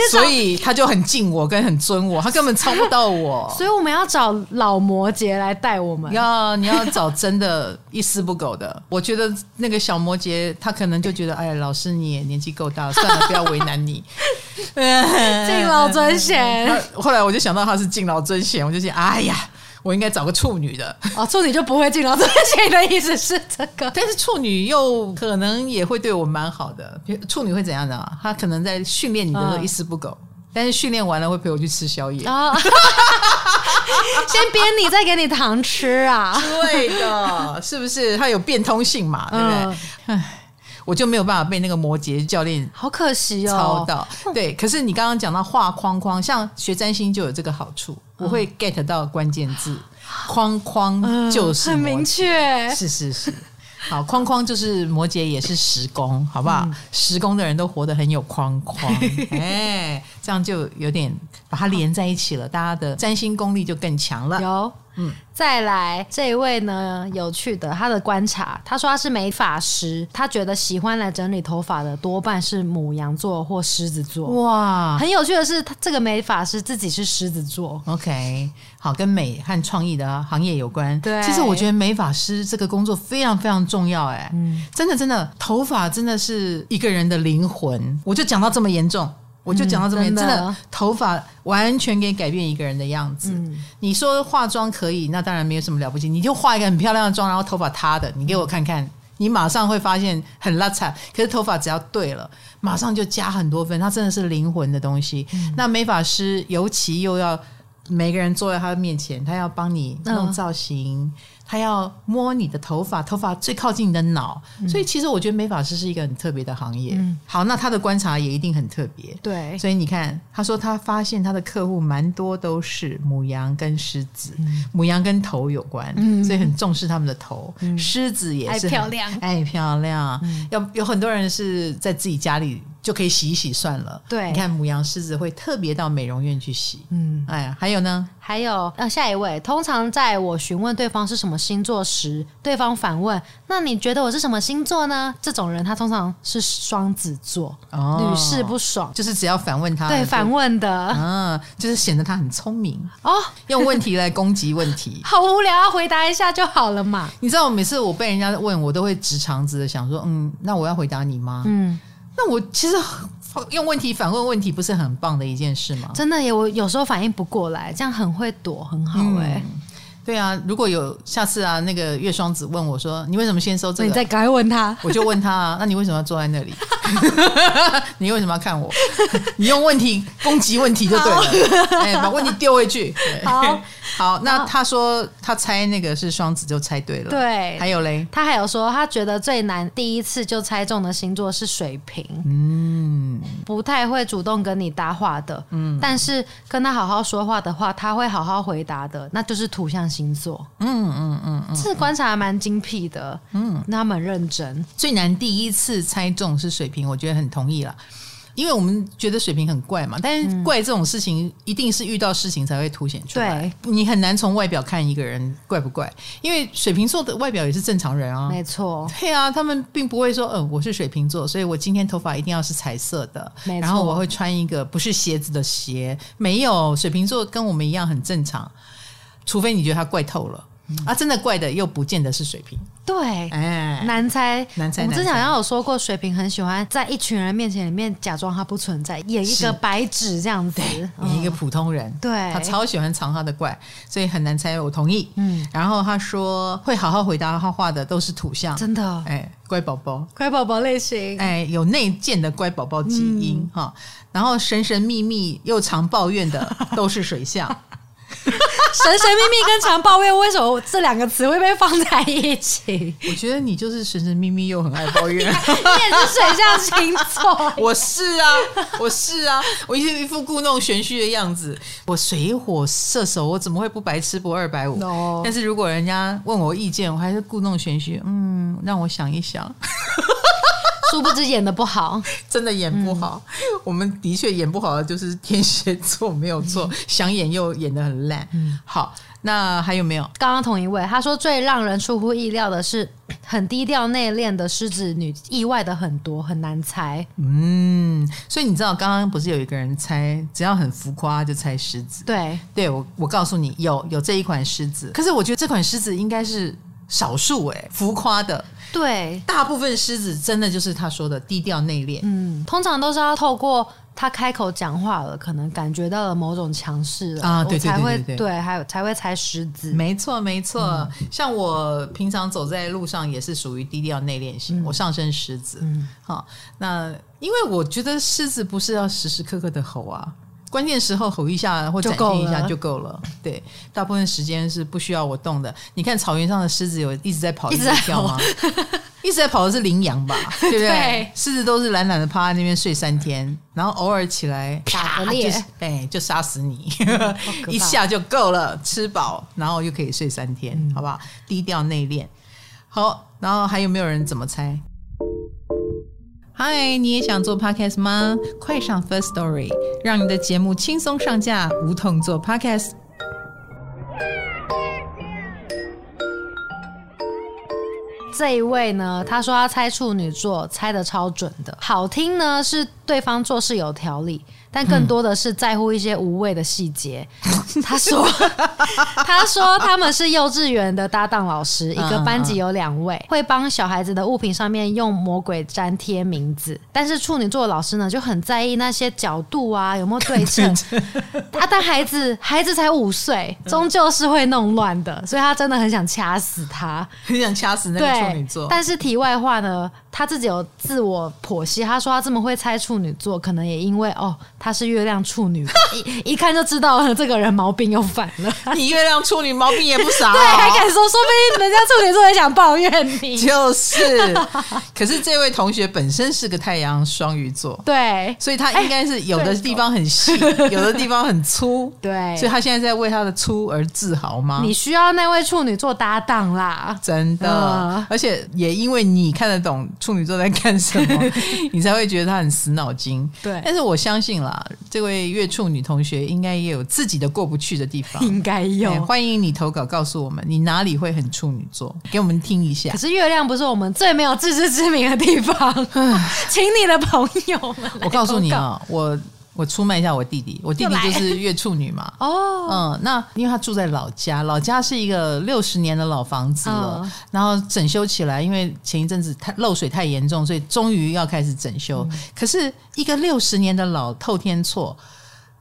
[SPEAKER 2] 所以他就很敬我，跟很尊我，他根本超不到我。[laughs]
[SPEAKER 1] 所以我们要找老摩羯来带我们。
[SPEAKER 2] 要你要找真的一丝不苟的。我觉得那个小摩羯他可能就觉得，哎，老师你也年纪够大了，算了，不要为难你。[laughs]
[SPEAKER 1] 敬老尊贤。[laughs]
[SPEAKER 2] 后来我就想到他是敬老尊贤，我就想，哎呀。我应该找个处女的
[SPEAKER 1] 哦，处女就不会进到这些 [laughs] 的意思是这个，
[SPEAKER 2] 但是处女又可能也会对我蛮好的。处女会怎样的啊？她可能在训练你的时候一丝不苟，嗯、但是训练完了会陪我去吃宵夜，哦、[laughs]
[SPEAKER 1] 先编你，再给你糖吃啊？
[SPEAKER 2] 对的，是不是？它有变通性嘛？对不对？嗯我就没有办法被那个摩羯教练
[SPEAKER 1] 好可惜哦，
[SPEAKER 2] 操到。[laughs] 对，可是你刚刚讲到画框框，像学占星就有这个好处，我会 get 到关键字，框框就是
[SPEAKER 1] 很明确，
[SPEAKER 2] 是是是。好，框框就是摩羯，也是十宫，好不好？十宫的人都活得很有框框，[laughs] 哎，这样就有点把它连在一起了，大家的占星功力就更强了。
[SPEAKER 1] 有。嗯，再来这一位呢，有趣的，他的观察，他说他是美发师，他觉得喜欢来整理头发的多半是母羊座或狮子座。哇，很有趣的是，他这个美发师自己是狮子座。
[SPEAKER 2] OK，好，跟美和创意的行业有关。
[SPEAKER 1] 对，
[SPEAKER 2] 其实我觉得美发师这个工作非常非常重要。哎，嗯，真的真的，头发真的是一个人的灵魂。我就讲到这么严重。我就讲到这边，嗯、真的，真的头发完全可以改变一个人的样子。嗯、你说化妆可以，那当然没有什么了不起。你就化一个很漂亮的妆，然后头发塌的，你给我看看，你马上会发现很邋遢。可是头发只要对了，马上就加很多分。它真的是灵魂的东西。嗯、那美发师尤其又要每个人坐在他的面前，他要帮你弄造型。嗯他要摸你的头发，头发最靠近你的脑，嗯、所以其实我觉得美发师是一个很特别的行业。嗯、好，那他的观察也一定很特别。
[SPEAKER 1] 对，
[SPEAKER 2] 所以你看，他说他发现他的客户蛮多都是母羊跟狮子，嗯、牡羊跟头有关，嗯、所以很重视他们的头。嗯、狮子也是
[SPEAKER 1] 爱漂亮，
[SPEAKER 2] 爱漂亮。嗯、要有很多人是在自己家里。就可以洗一洗算了。
[SPEAKER 1] 对，
[SPEAKER 2] 你看母羊狮子会特别到美容院去洗。嗯，哎呀，还有呢？
[SPEAKER 1] 还有，呃，下一位，通常在我询问对方是什么星座时，对方反问：“那你觉得我是什么星座呢？”这种人他通常是双子座，哦，屡试不爽。
[SPEAKER 2] 就是只要反问他，
[SPEAKER 1] 对，反问的，
[SPEAKER 2] 嗯，就是显得他很聪明哦，用问题来攻击问题，[laughs]
[SPEAKER 1] 好无聊啊，回答一下就好了嘛。
[SPEAKER 2] 你知道，每次我被人家问，我都会直肠子的想说：“嗯，那我要回答你吗？”嗯。那我其实用问题反问问题，不是很棒的一件事吗？
[SPEAKER 1] 真的耶，我有时候反应不过来，这样很会躲，很好哎。嗯
[SPEAKER 2] 对啊，如果有下次啊，那个月双子问我说：“你为什么先收这个？”
[SPEAKER 1] 你再改问他，
[SPEAKER 2] 我就问他啊，那你为什么要坐在那里？[laughs] [laughs] 你为什么要看我？[laughs] 你用问题攻击问题就对了，哎好，把问题丢回去。好，好，那他说他猜那个是双子就猜对了。
[SPEAKER 1] 对，
[SPEAKER 2] 还有嘞，
[SPEAKER 1] 他还有说他觉得最难第一次就猜中的星座是水瓶，嗯，不太会主动跟你搭话的，嗯，但是跟他好好说话的话，他会好好回答的，那就是土象星。座，嗯嗯嗯嗯，这观察还蛮精辟的，嗯，那他们很认真。
[SPEAKER 2] 最难第一次猜中是水瓶，我觉得很同意了。因为我们觉得水瓶很怪嘛，但是怪这种事情一定是遇到事情才会凸显出来。对，你很难从外表看一个人怪不怪，因为水瓶座的外表也是正常人啊。
[SPEAKER 1] 没错，
[SPEAKER 2] 对啊，他们并不会说，嗯、呃，我是水瓶座，所以我今天头发一定要是彩色的，然后我会穿一个不是鞋子的鞋。没有，水瓶座跟我们一样很正常。除非你觉得他怪透了、嗯、啊，真的怪的又不见得是水瓶。
[SPEAKER 1] 对，哎，难猜，
[SPEAKER 2] 难猜。
[SPEAKER 1] 我们之前好像有说过，水瓶很喜欢在一群人面前里面假装他不存在，演一个白纸这样子，
[SPEAKER 2] 演一个普通人。对，他超喜欢藏他的怪，所以很难猜。我同意。嗯，然后他说会好好回答他画的都是土象，
[SPEAKER 1] 真的。
[SPEAKER 2] 哎，乖宝宝，
[SPEAKER 1] 乖宝宝类型，
[SPEAKER 2] 哎，有内建的乖宝宝基因哈。然后神神秘秘又常抱怨的都是水象。[laughs] [laughs]
[SPEAKER 1] 神神秘秘跟常抱怨，为什么这两个词会被放在一起？[laughs]
[SPEAKER 2] 我觉得你就是神神秘秘又很爱抱怨。[laughs]
[SPEAKER 1] 你也是水象星座，
[SPEAKER 2] 我是啊，我是啊，我一一副故弄玄虚的样子。我水火射手，我怎么会不白吃不二百五.但是如果人家问我意见，我还是故弄玄虚。嗯，让我想一想。[laughs]
[SPEAKER 1] 殊不知演的不好，[laughs]
[SPEAKER 2] 真的演不好。嗯、我们的确演不好的就是天蝎座，没有错。嗯、想演又演的很烂。嗯，好，那还有没有？
[SPEAKER 1] 刚刚同一位他说，最让人出乎意料的是，[clears throat] 很低调内敛的狮子女，意外的很多，很难猜。
[SPEAKER 2] 嗯，所以你知道，刚刚不是有一个人猜，只要很浮夸就猜狮子。
[SPEAKER 1] 对，
[SPEAKER 2] 对我我告诉你，有有这一款狮子，可是我觉得这款狮子应该是少数哎，浮夸的。
[SPEAKER 1] 对，
[SPEAKER 2] 大部分狮子真的就是他说的低调内敛。
[SPEAKER 1] 嗯，通常都是要透过他开口讲话了，可能感觉到了某种强势了啊，对对对对对，还有才会猜狮子。
[SPEAKER 2] 没错没错，嗯、像我平常走在路上也是属于低调内敛型，嗯、我上身狮子。嗯，好，那因为我觉得狮子不是要时时刻刻的吼啊。关键时候吼一下或展现一下就够了，对，大部分时间是不需要我动的。你看草原上的狮子有一直在跑，一直在跳吗？[laughs] 一直在跑的是羚羊吧，[laughs] 对不对？狮子都是懒懒的趴在那边睡三天，然后偶尔起来
[SPEAKER 1] 打个猎，
[SPEAKER 2] 哎，就杀死你，[laughs] 一下就够了，吃饱，然后又可以睡三天，好不好？低调内敛。好，然后还有没有人怎么猜？嗨，你也想做 podcast 吗？快上 First Story，让你的节目轻松上架，无痛做 podcast。
[SPEAKER 1] 这一位呢，他说他猜处女座，猜的超准的。好听呢，是对方做事有条理。但更多的是在乎一些无谓的细节。嗯、他说：“ [laughs] 他说他们是幼稚园的搭档老师，一个班级有两位，会帮小孩子的物品上面用魔鬼粘贴名字。但是处女座的老师呢，就很在意那些角度啊，有没有对称。[laughs] 他但孩子孩子才五岁，终究是会弄乱的，所以他真的很想掐死他，
[SPEAKER 2] 很想掐死那个处女座。
[SPEAKER 1] 但是题外话呢，他自己有自我剖析，他说他这么会猜处女座，可能也因为哦。”他是月亮处女，[laughs] 一一看就知道了，这个人毛病又犯了。
[SPEAKER 2] 你月亮处女毛病也不少，[laughs]
[SPEAKER 1] 对，还敢说，说不定人家处女座也想抱怨你。
[SPEAKER 2] 就是，可是这位同学本身是个太阳双鱼座，
[SPEAKER 1] 对，
[SPEAKER 2] 所以他应该是有的地方很细，[laughs] 有的地方很粗，
[SPEAKER 1] 对，
[SPEAKER 2] 所以他现在在为他的粗而自豪吗？
[SPEAKER 1] 你需要那位处女座搭档啦，
[SPEAKER 2] 真的，嗯、而且也因为你看得懂处女座在干什么，[laughs] 你才会觉得他很死脑筋。
[SPEAKER 1] 对，
[SPEAKER 2] 但是我相信啦。这位月处女同学应该也有自己的过不去的地方，
[SPEAKER 1] 应该有。
[SPEAKER 2] 欢迎你投稿告诉我们，你哪里会很处女座，给我们听一下。
[SPEAKER 1] 可是月亮不是我们最没有自知之明的地方，[laughs] 请你的朋友们，
[SPEAKER 2] 我告诉你啊，我。我出卖一下我弟弟，我弟弟就是月处女嘛。[laughs] 哦，嗯，那因为他住在老家，老家是一个六十年的老房子了，哦、然后整修起来，因为前一阵子太漏水太严重，所以终于要开始整修。嗯、可是一个六十年的老透天厝，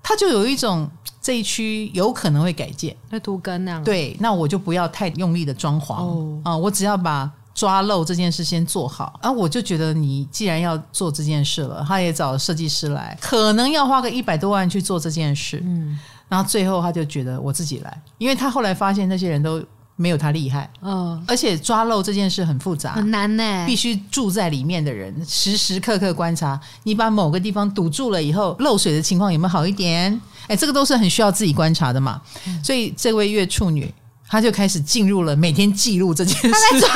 [SPEAKER 2] 他就有一种这一区有可能会改建，
[SPEAKER 1] 那都更那样。
[SPEAKER 2] 对，那我就不要太用力的装潢啊、哦嗯，我只要把。抓漏这件事先做好，啊，我就觉得你既然要做这件事了，他也找设计师来，可能要花个一百多万去做这件事，嗯，然后最后他就觉得我自己来，因为他后来发现那些人都没有他厉害，嗯，而且抓漏这件事很复杂，
[SPEAKER 1] 很难呢，
[SPEAKER 2] 必须住在里面的人时时刻刻观察，你把某个地方堵住了以后，漏水的情况有没有好一点？哎，这个都是很需要自己观察的嘛，嗯，所以这位月处女。他就开始进入了每天记录这件事。他在抓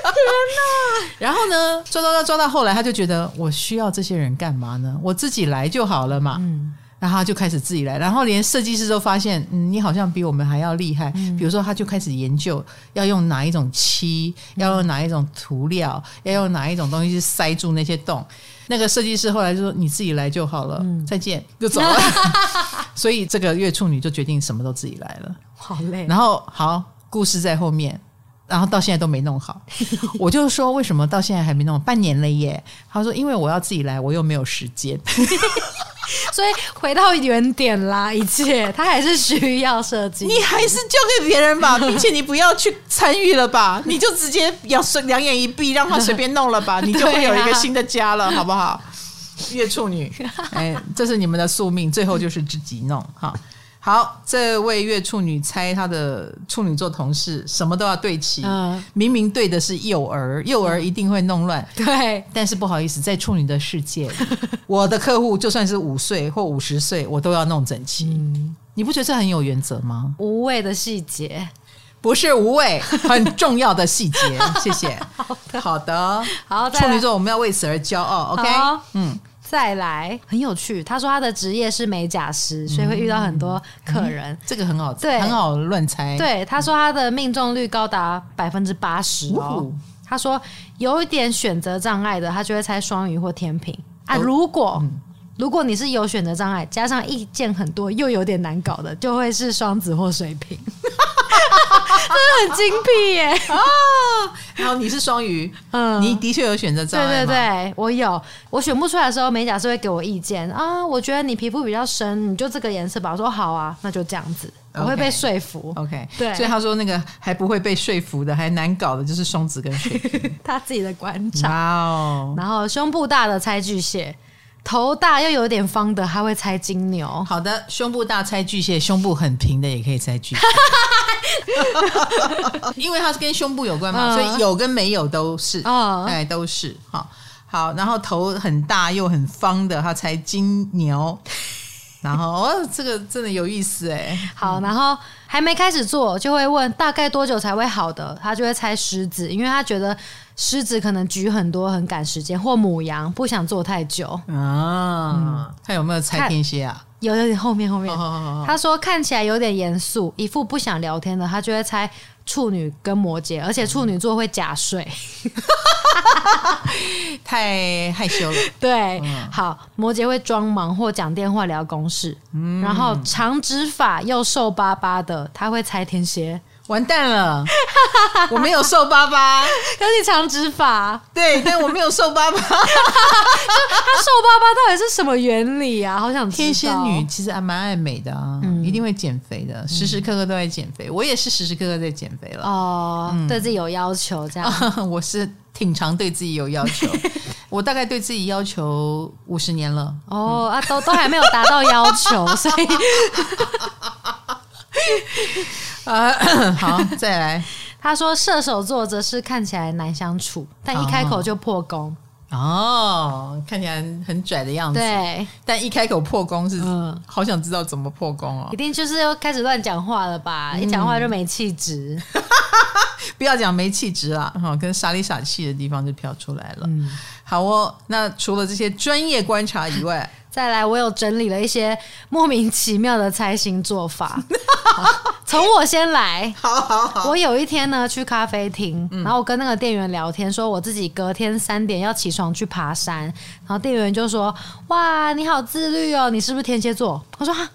[SPEAKER 1] 天哪！
[SPEAKER 2] 然后呢，抓抓抓抓到后来，他就觉得我需要这些人干嘛呢？我自己来就好了嘛。嗯。然后他就开始自己来，然后连设计师都发现，嗯，你好像比我们还要厉害。嗯。比如说，他就开始研究要用哪一种漆，要用哪一种涂料，要用哪一种东西去塞住那些洞。那个设计师后来就说：“你自己来就好了，嗯、再见，[laughs] 就走了。[laughs] ”所以这个月处女就决定什么都自己来了，
[SPEAKER 1] 好累。
[SPEAKER 2] 然后好，故事在后面，然后到现在都没弄好。[laughs] 我就说为什么到现在还没弄？半年了耶。他说：“因为我要自己来，我又没有时间。” [laughs]
[SPEAKER 1] 所以回到原点啦，一切他还是需要设计。
[SPEAKER 2] 你还是交给别人吧，[laughs] 并且你不要去参与了吧，你就直接要两眼一闭，让他随便弄了吧，[laughs] 你就会有一个新的家了，好不好？月处女，哎，这是你们的宿命，最后就是自己弄哈。好，这位月处女猜她的处女座同事什么都要对齐，嗯，明明对的是幼儿，幼儿一定会弄乱。
[SPEAKER 1] 对，
[SPEAKER 2] 但是不好意思，在处女的世界，[laughs] 我的客户就算是五岁或五十岁，我都要弄整齐。嗯，你不觉得这很有原则吗？
[SPEAKER 1] 无谓的细节，
[SPEAKER 2] 不是无谓，[laughs] 很重要的细节。谢谢。[laughs] 好的，好的，
[SPEAKER 1] 好，
[SPEAKER 2] 处女座我们要为此而骄傲。OK，嗯。
[SPEAKER 1] 再来，很有趣。他说他的职业是美甲师，所以会遇到很多客人。嗯、
[SPEAKER 2] 这个很好，对，很好乱猜。
[SPEAKER 1] 对，他说他的命中率高达百分之八十哦。他说有一点选择障碍的，他就会猜双鱼或天平啊。如果、嗯、如果你是有选择障碍，加上意见很多又有点难搞的，就会是双子或水瓶。真的很精辟耶！啊，
[SPEAKER 2] 然后你是双鱼，嗯，你的确有选择障碍。
[SPEAKER 1] 对对对，我有。我选不出来的时候，美甲师会给我意见啊。我觉得你皮肤比较深，你就这个颜色吧。我说好啊，那就这样子。我会被说服。
[SPEAKER 2] OK，, 对。所以他说那个还不会被说服的，还难搞的就是双子跟水瓶。[laughs]
[SPEAKER 1] 他自己的观察。哇哦。然后胸部大的猜巨蟹。头大又有点方的，他会猜金牛。
[SPEAKER 2] 好的，胸部大猜巨蟹，胸部很平的也可以猜巨蟹，[laughs] [laughs] 因为它是跟胸部有关嘛，所以有跟没有都是，哎，都是。好，好，然后头很大又很方的，他猜金牛。[laughs] 然后哦，这个真的有意思哎。
[SPEAKER 1] 好，然后还没开始做，就会问大概多久才会好的，他就会猜狮子，因为他觉得。狮子可能举很多，很赶时间，或母羊不想做太久
[SPEAKER 2] 啊。嗯、他有没有猜天蝎啊？
[SPEAKER 1] 有，有点后面后面。Oh, oh, oh, oh. 他说看起来有点严肃，一副不想聊天的，他就会猜处女跟摩羯，而且处女座会假睡，[laughs]
[SPEAKER 2] 太害羞了。[laughs]
[SPEAKER 1] 对，嗯、好，摩羯会装忙或讲电话聊公事，嗯、然后长直发又瘦巴巴的，他会猜天蝎。
[SPEAKER 2] 完蛋了，[laughs] 我没有瘦巴巴，
[SPEAKER 1] 可是你长直发，
[SPEAKER 2] 对，但我没有瘦巴巴。[laughs] 他瘦
[SPEAKER 1] 巴巴到底是什么原理啊？好想。
[SPEAKER 2] 天仙女其实还蛮爱美的啊，嗯、一定会减肥的，时时刻刻都在减肥。我也是时时刻刻在减肥了。
[SPEAKER 1] 哦，嗯、对自己有要求这样。[laughs]
[SPEAKER 2] 我是挺常对自己有要求，我大概对自己要求五十年了。
[SPEAKER 1] 哦、嗯、啊，都都还没有达到要求，所以。
[SPEAKER 2] 啊，[laughs] 好，再来。
[SPEAKER 1] 他说射手座则是看起来难相处，但一开口就破功。
[SPEAKER 2] 哦，看起来很拽的样子。
[SPEAKER 1] 对，
[SPEAKER 2] 但一开口破功是，好想知道怎么破功哦。
[SPEAKER 1] 一定就是要开始乱讲话了吧？一讲话就没气质。[laughs]
[SPEAKER 2] 不要讲没气质啦，哈，跟傻里傻气的地方就飘出来了。好哦，那除了这些专业观察以外。
[SPEAKER 1] 再来，我有整理了一些莫名其妙的猜心做法。[laughs] 从我先来，
[SPEAKER 2] 好好好。
[SPEAKER 1] 我有一天呢去咖啡厅，嗯、然后我跟那个店员聊天，说我自己隔天三点要起床去爬山，然后店员就说：“哇，你好自律哦，你是不是天蝎座？”我说：“哈，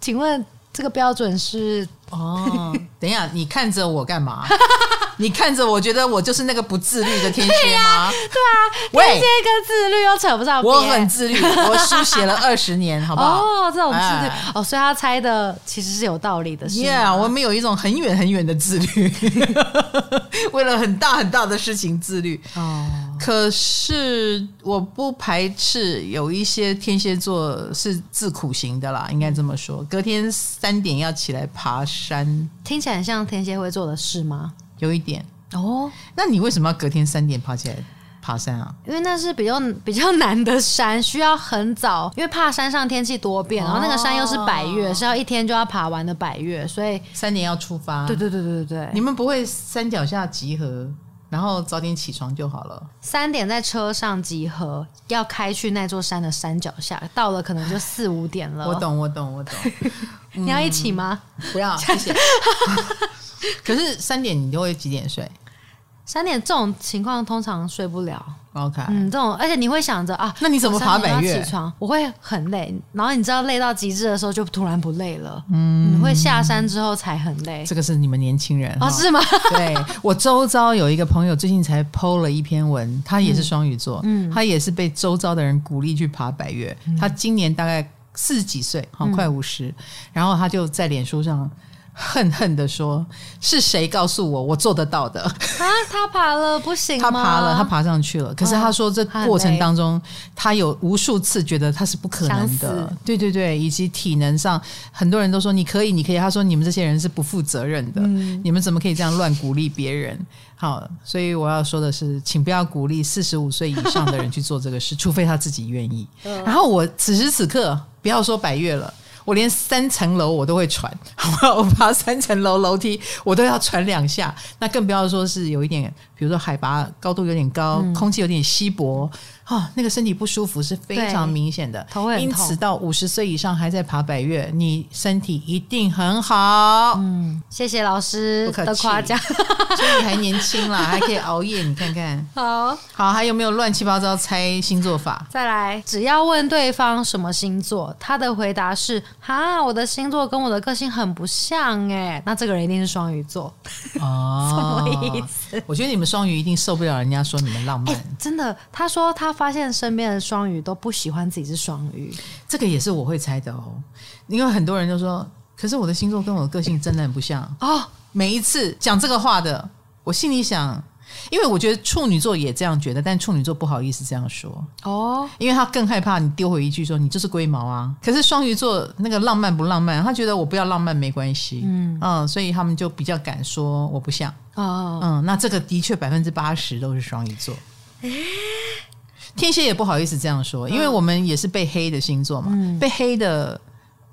[SPEAKER 1] 请问这个标准是？”
[SPEAKER 2] 哦，等一下，你看着我干嘛？[laughs] [laughs] 你看着我觉得我就是那个不自律的天蝎吗？对啊，
[SPEAKER 1] 天蝎跟自律又扯不上边。
[SPEAKER 2] 我很自律，[laughs] 我书写了二十年，好不好？
[SPEAKER 1] 哦，这种自律，哎、哦，所以他猜的其实是有道理的。是
[SPEAKER 2] 啊，我们有一种很远很远的自律，[laughs] 为了很大很大的事情自律。哦。可是我不排斥有一些天蝎座是自苦型的啦，应该这么说。隔天三点要起来爬山，
[SPEAKER 1] 听起来很像天蝎会做的事吗？
[SPEAKER 2] 有一点哦。那你为什么要隔天三点爬起来爬山啊？
[SPEAKER 1] 因为那是比较比较难的山，需要很早，因为怕山上天气多变，然后那个山又是百越，哦、是要一天就要爬完的百越，所以
[SPEAKER 2] 三点要出发。
[SPEAKER 1] 对对对对对对，
[SPEAKER 2] 你们不会山脚下集合？然后早点起床就好了。
[SPEAKER 1] 三点在车上集合，要开去那座山的山脚下，到了可能就四五点了。
[SPEAKER 2] 我懂，我懂，我懂。[laughs]
[SPEAKER 1] 你要一起吗？
[SPEAKER 2] 不要，谢谢。[laughs] 可是三点你都会几点睡？
[SPEAKER 1] 三点这种情况通常睡不了。
[SPEAKER 2] OK，
[SPEAKER 1] 嗯，这种而且你会想着啊，
[SPEAKER 2] 那你怎么爬百岳？
[SPEAKER 1] 起床我会很累，然后你知道累到极致的时候就突然不累了。嗯，你会下山之后才很累。
[SPEAKER 2] 这个是你们年轻人
[SPEAKER 1] 哦，是吗？
[SPEAKER 2] 对，我周遭有一个朋友最近才 PO 了一篇文，他也是双鱼座，嗯，他也是被周遭的人鼓励去爬百岳。嗯，他今年大概四十几岁，好快五十，然后他就在脸书上。恨恨的说：“是谁告诉我我做得到的？”啊，
[SPEAKER 1] 他爬了不行吗？[laughs]
[SPEAKER 2] 他爬了，他爬上去了。可是他说，这过程当中，他有无数次觉得他是不可能的。对对对，以及体能上，很多人都说你可以，你可以。他说你们这些人是不负责任的，嗯、你们怎么可以这样乱鼓励别人？好，所以我要说的是，请不要鼓励四十五岁以上的人去做这个事，[laughs] 除非他自己愿意。然后我此时此刻，不要说百越了。我连三层楼我都会喘，[laughs] 好不好？我爬三层楼楼梯，我都要喘两下。那更不要说是有一点，比如说海拔高度有点高，嗯、空气有点稀薄。哦，那个身体不舒服是非常明显的。因此，到五十岁以上还在爬百岳，你身体一定很好。嗯，
[SPEAKER 1] 谢谢老师的夸奖。[laughs]
[SPEAKER 2] 所以你还年轻啦，[laughs] 还可以熬夜，你看看。
[SPEAKER 1] 好，
[SPEAKER 2] 好，还有没有乱七八糟猜星座法？
[SPEAKER 1] 再来，只要问对方什么星座，他的回答是“哈，我的星座跟我的个性很不像”，哎，那这个人一定是双鱼座。哦，[laughs] 什么意思？
[SPEAKER 2] 我觉得你们双鱼一定受不了人家说你们浪漫。
[SPEAKER 1] 真的，他说他。发现身边的双鱼都不喜欢自己是双鱼，
[SPEAKER 2] 这个也是我会猜的哦。因为很多人就说，可是我的星座跟我的个性真的很不像哦。每一次讲这个话的，我心里想，因为我觉得处女座也这样觉得，但处女座不好意思这样说哦，因为他更害怕你丢回一句说你就是龟毛啊。可是双鱼座那个浪漫不浪漫，他觉得我不要浪漫没关系，嗯嗯，所以他们就比较敢说我不像哦。嗯，那这个的确百分之八十都是双鱼座。天蝎也不好意思这样说，因为我们也是被黑的星座嘛，嗯、被黑的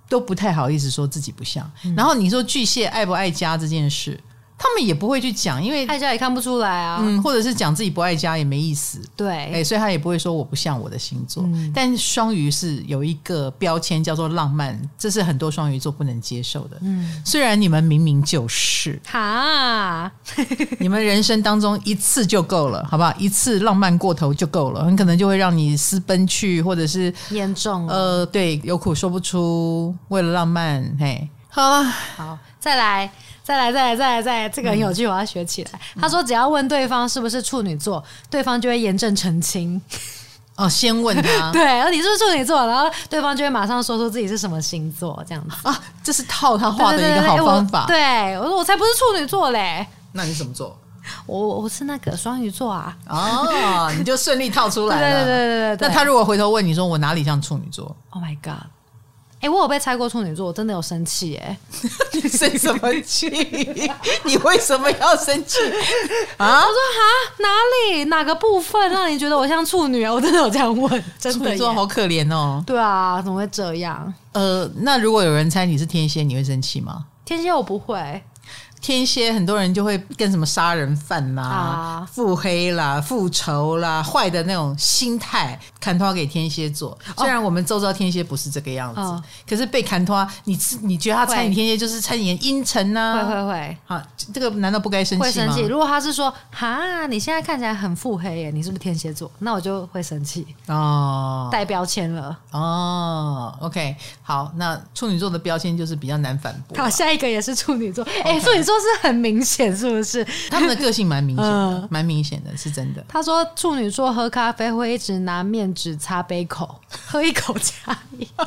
[SPEAKER 2] 都不太好意思说自己不像。嗯、然后你说巨蟹爱不爱家这件事。他们也不会去讲，因为
[SPEAKER 1] 爱家也看不出来啊。
[SPEAKER 2] 嗯，或者是讲自己不爱家也没意思。
[SPEAKER 1] 对，
[SPEAKER 2] 哎，所以他也不会说我不像我的星座。嗯、但双鱼是有一个标签叫做浪漫，这是很多双鱼座不能接受的。嗯，虽然你们明明就是哈，[laughs] 你们人生当中一次就够了，好不好？一次浪漫过头就够了，很可能就会让你私奔去，或者是
[SPEAKER 1] 严重。
[SPEAKER 2] 呃，对，有苦说不出，为了浪漫，嘿，好了，
[SPEAKER 1] 好，再来。再来，再来，再来，再来，这个很有趣，我要学起来。嗯、他说，只要问对方是不是处女座，对方就会严正澄清。
[SPEAKER 2] 哦，先问他，[laughs]
[SPEAKER 1] 对，然后你是不是处女座，然后对方就会马上说出自己是什么星座，这样子啊，
[SPEAKER 2] 这是套他话的一个好方法。
[SPEAKER 1] 对，对，对，对，我说我才不是处女座嘞，
[SPEAKER 2] 那你什么座？
[SPEAKER 1] 我我是那个双鱼座啊。
[SPEAKER 2] 哦，你就顺利套出来了。[laughs] 对，对对对对对。那他如果回头问你说我哪里像处女座
[SPEAKER 1] ？Oh my god！哎、欸，我有被猜过处女座，我真的有生气哎！[laughs]
[SPEAKER 2] 你生什么气？[laughs] 你为什么要生气啊？
[SPEAKER 1] 我说哈，哪里哪个部分让你觉得我像处女啊？我真的有这样问，真的。处女座
[SPEAKER 2] 好可怜哦。
[SPEAKER 1] 对啊，怎么会这样？
[SPEAKER 2] 呃，那如果有人猜你是天蝎，你会生气吗？
[SPEAKER 1] 天蝎我不会。
[SPEAKER 2] 天蝎很多人就会跟什么杀人犯啦、啊、腹黑啦、复仇啦、坏的那种心态，砍拖给天蝎座。虽然我们周遭天蝎不是这个样子，哦、可是被砍拖，你你觉得他参与天蝎就是猜你阴沉呢？
[SPEAKER 1] 会会会。好，
[SPEAKER 2] 这个难道不该生气吗？
[SPEAKER 1] 会生气。如果他是说哈，你现在看起来很腹黑耶，你是不是天蝎座？那我就会生气哦，带标签了哦。OK，好，那处女座的标签就是比较难反驳。好，下一个也是处女座，哎处女座。是很明显，是不是？
[SPEAKER 2] 他们的个性蛮明显的，蛮、嗯、明显的，是真的。
[SPEAKER 1] 他说处女座喝咖啡会一直拿面纸擦杯口，[laughs] 喝一口擦一口，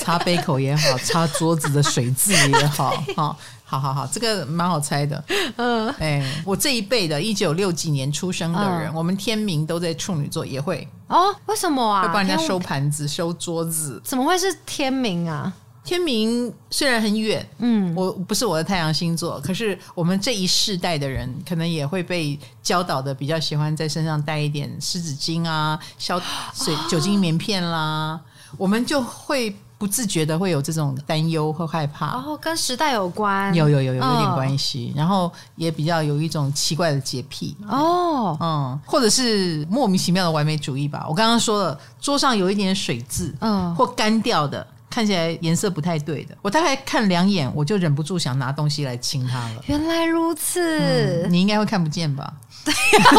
[SPEAKER 2] 擦杯口也好，擦桌子的水渍也好，[laughs] 好，好好好，这个蛮好猜的。嗯，哎，我这一辈的，一九六几年出生的人，嗯、我们天明都在处女座，也会
[SPEAKER 1] 哦？为什么啊？
[SPEAKER 2] 会帮人家收盘子、收桌子，
[SPEAKER 1] 怎么会是天明啊？
[SPEAKER 2] 天明虽然很远，嗯，我不是我的太阳星座，可是我们这一世代的人可能也会被教导的比较喜欢在身上带一点湿纸巾啊、消 [gasps] 水酒精棉片啦，哦、我们就会不自觉的会有这种担忧和害怕。
[SPEAKER 1] 哦，跟时代有关，
[SPEAKER 2] 有有有有有点关系，哦、然后也比较有一种奇怪的洁癖哦，嗯，或者是莫名其妙的完美主义吧。我刚刚说了，桌上有一点水渍，嗯，或干掉的。看起来颜色不太对的，我大概看两眼，我就忍不住想拿东西来亲它了。
[SPEAKER 1] 原来如此，
[SPEAKER 2] 嗯、你应该会看不见吧？
[SPEAKER 1] 对、啊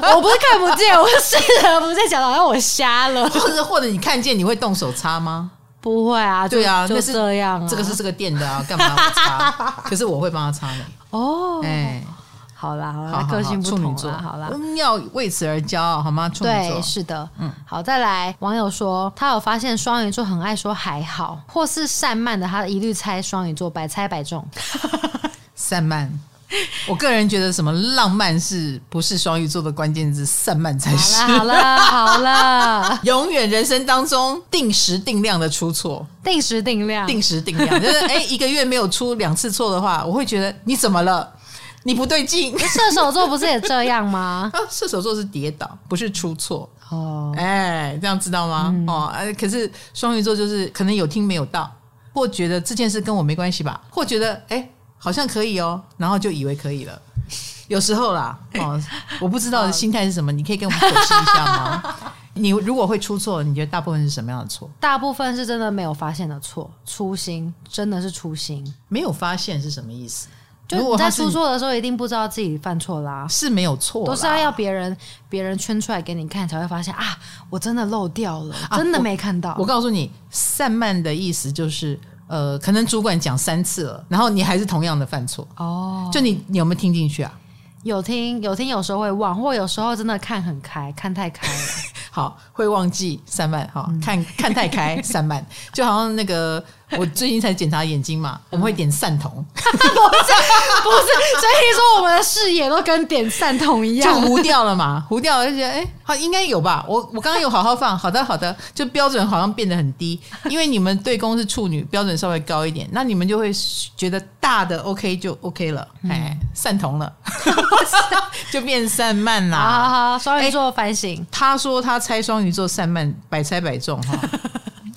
[SPEAKER 1] 我，我不是看不见，我是不是在讲好像我瞎了，
[SPEAKER 2] 或者或者你看见你会动手擦吗？
[SPEAKER 1] 不会啊，对啊，就这样、啊。
[SPEAKER 2] 这个是这个店的啊，干嘛要擦？可是我会帮他擦的。哦，哎。
[SPEAKER 1] 好啦，好啦，个性不同啦，好啦，
[SPEAKER 2] 要为此而骄傲，好吗？处女座，
[SPEAKER 1] 对，是的，嗯，好，再来，网友说他有发现双鱼座很爱说还好，或是散漫的，他一律猜双鱼座，百猜百中。[laughs] [laughs]
[SPEAKER 2] 散漫，我个人觉得什么浪漫是不是双鱼座的关键字？散漫才是。
[SPEAKER 1] 好了好了，好了 [laughs]
[SPEAKER 2] 永远人生当中定时定量的出错，
[SPEAKER 1] 定时定量，
[SPEAKER 2] 定时定量，就是哎，一个月没有出两次错的话，我会觉得你怎么了？你不对劲。[laughs]
[SPEAKER 1] 射手座不是也这样吗？
[SPEAKER 2] 啊，[laughs] 射手座是跌倒，不是出错哦。哎，这样知道吗？嗯、哦，哎，可是双鱼座就是可能有听没有到，或觉得这件事跟我没关系吧，或觉得哎。好像可以哦，然后就以为可以了。有时候啦，[laughs] 哦，我不知道的心态是什么，你可以跟我们解释一下吗？你如果会出错，你觉得大部分是什么样的错？
[SPEAKER 1] 大部分是真的没有发现的错，粗心，真的是粗心。
[SPEAKER 2] 没有发现是什么意思？
[SPEAKER 1] 就你在出错的时候，一定不知道自己犯错啦，
[SPEAKER 2] 是没有错，
[SPEAKER 1] 都是要要别人别人圈出来给你看，才会发现啊，我真的漏掉了，真的没看到。
[SPEAKER 2] 啊、我，我告诉你，散漫的意思就是。呃，可能主管讲三次了，然后你还是同样的犯错哦。就你，你有没有听进去啊？
[SPEAKER 1] 有听，有听，有时候会忘，或有时候真的看很开，看太开了。[laughs]
[SPEAKER 2] 好，会忘记散漫，好，看看太开散漫，就好像那个。我最近才检查眼睛嘛，我们会点散瞳，[laughs] 不是不是，
[SPEAKER 1] 所以说我们的视野都跟点散瞳一样，
[SPEAKER 2] 就糊掉了嘛，糊掉了就觉得哎，好应该有吧？我我刚刚有好好放，好的好的，就标准好像变得很低，因为你们对公是处女，标准稍微高一点，那你们就会觉得大的 OK 就 OK 了，哎，散瞳了，[laughs] 就变散漫啦。
[SPEAKER 1] 好好好，双鱼座反省，
[SPEAKER 2] 他说他猜双鱼座散漫，百猜百中哈。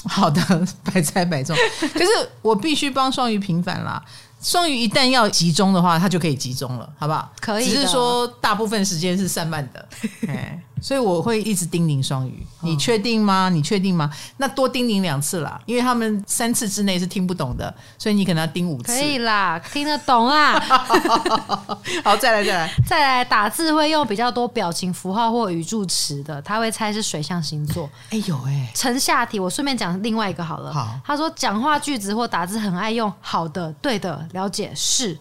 [SPEAKER 2] 好的，百猜百中。可是我必须帮双鱼平反啦。双鱼一旦要集中的话，它就可以集中了，好不好？
[SPEAKER 1] 可以。
[SPEAKER 2] 只是说大部分时间是散漫的。[laughs] 所以我会一直叮咛双鱼，你确定吗？你确定吗？那多叮咛两次啦，因为他们三次之内是听不懂的，所以你可能要叮五次。
[SPEAKER 1] 可以啦，听得懂啊。[laughs]
[SPEAKER 2] 好，再来，再来，[laughs]
[SPEAKER 1] 再来。打字会用比较多表情符号或语助词的，他会猜是水象星座。
[SPEAKER 2] 哎呦哎，
[SPEAKER 1] 成下题，我顺便讲另外一个好了。
[SPEAKER 2] 好，
[SPEAKER 1] 他说讲话句子或打字很爱用好的、对的、了解、是。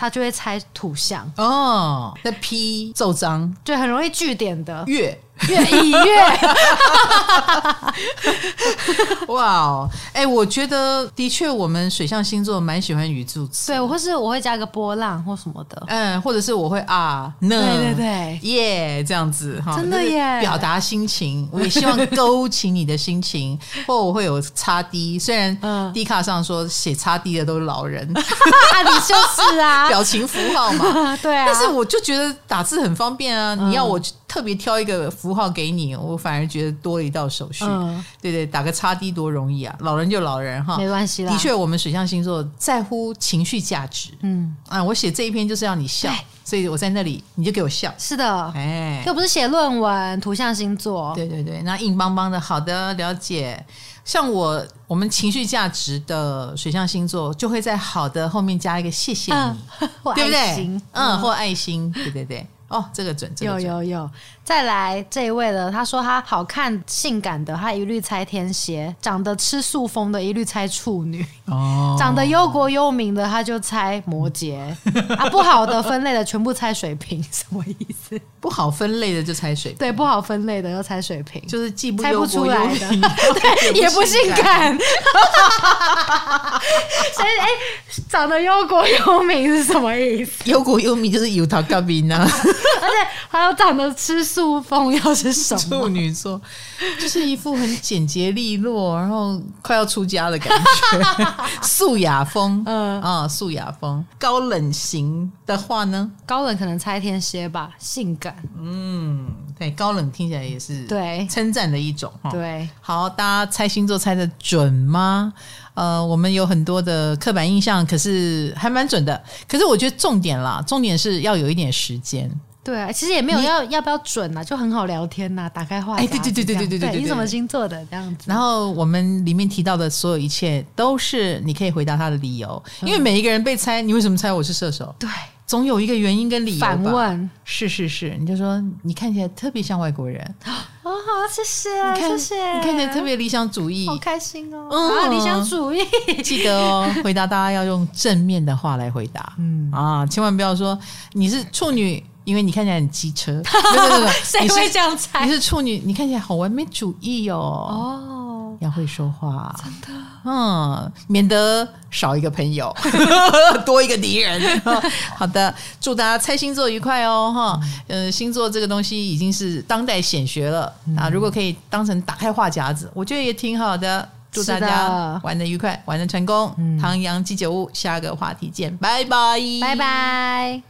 [SPEAKER 1] 他就会猜土象。
[SPEAKER 2] 哦，那批奏章，
[SPEAKER 1] 对，很容易据点的。
[SPEAKER 2] 月。
[SPEAKER 1] 月以月，
[SPEAKER 2] 哇哦！哎，我觉得的确，我们水象星座蛮喜欢语助词。
[SPEAKER 1] 对，或是我会加个波浪或什么的。
[SPEAKER 2] 嗯，或者是我会啊，那
[SPEAKER 1] 对对对，
[SPEAKER 2] 耶，这样子哈，
[SPEAKER 1] 真的耶，
[SPEAKER 2] 表达心情，我也希望勾起你的心情。[laughs] 或我会有擦 D，虽然嗯，D 卡上说写擦 D 的都是老人，[laughs]
[SPEAKER 1] 啊，你就是啊，[laughs]
[SPEAKER 2] 表情符号嘛，
[SPEAKER 1] 对啊。
[SPEAKER 2] 但是我就觉得打字很方便啊，你要我。特别挑一个符号给你，我反而觉得多了一道手续。嗯、对对，打个叉 D 多容易啊！老人就老人哈，
[SPEAKER 1] 没关系啦。
[SPEAKER 2] 的确，我们水象星座在乎情绪价值。嗯啊，我写这一篇就是要你笑，所以我在那里你就给我笑。
[SPEAKER 1] 是的，哎，又不是写论文。土象星座，
[SPEAKER 2] 对对对，那硬邦邦的，好的，了解。像我，我们情绪价值的水象星座就会在好的后面加一个谢谢你，嗯、[laughs] 对不对？嗯，或爱心，对对对。哦，这个准，这个准，
[SPEAKER 1] 有有有。再来这一位了，他说他好看性感的，他一律猜天蝎；长得吃素风的，一律猜处女；哦，长得忧国忧民的，他就猜摩羯；[laughs] 啊，不好的分类的全部猜水瓶，[laughs] 什么意思？
[SPEAKER 2] 不好分类的就猜水瓶，
[SPEAKER 1] 对，不好分类的要猜水瓶，
[SPEAKER 2] 就是既不
[SPEAKER 1] 猜不出来的，[laughs] 对，也不性感。所以，哎，长得忧国忧民是什么意思？
[SPEAKER 2] 忧国忧民就是有头革命呐。
[SPEAKER 1] 而且还有长得吃素风又是什么？[laughs]
[SPEAKER 2] 处女座，就是一副很简洁利落，然后快要出家的感觉。[laughs] 素雅风，嗯啊，素雅风。高冷型的话呢？
[SPEAKER 1] 高冷可能猜天蝎吧，性感。
[SPEAKER 2] 嗯，对，高冷听起来也是对称赞的一种。
[SPEAKER 1] 对，
[SPEAKER 2] 好，大家猜星座猜的准吗？呃，我们有很多的刻板印象，可是还蛮准的。可是我觉得重点啦，重点是要有一点时间。
[SPEAKER 1] 对啊，其实也没有要要不要准啊，就很好聊天呐，打开话题。哎，
[SPEAKER 2] 对对对对对对对，
[SPEAKER 1] 你什么星座的这样子？
[SPEAKER 2] 然后我们里面提到的所有一切，都是你可以回答他的理由，因为每一个人被猜，你为什么猜我是射手？
[SPEAKER 1] 对。
[SPEAKER 2] 总有一个原因跟理由吧。
[SPEAKER 1] 反问
[SPEAKER 2] 是是是，你就说你看起来特别像外国人。[gasps]
[SPEAKER 1] 哦，好，谢谢，谢谢。
[SPEAKER 2] 你看起来特别理想主义，
[SPEAKER 1] 好开心哦。嗯、啊，理想主义，[laughs]
[SPEAKER 2] 记得哦，回答大家要用正面的话来回答。嗯啊，千万不要说你是处女。因为你看起来很机车，对对对，
[SPEAKER 1] 谁会这样猜？
[SPEAKER 2] 你是处女，你看起来好完美主义哦。哦，要会说话，
[SPEAKER 1] 真的，
[SPEAKER 2] 嗯，免得少一个朋友，[laughs] 多一个敌人。[laughs] 好的，祝大家猜星座愉快哦，哈，呃，星座这个东西已经是当代显学了。啊，如果可以当成打开话匣子，我觉得也挺好的。祝大家玩得愉快，玩得成功。唐阳鸡酒屋，下个话题见，拜拜，
[SPEAKER 1] 拜拜。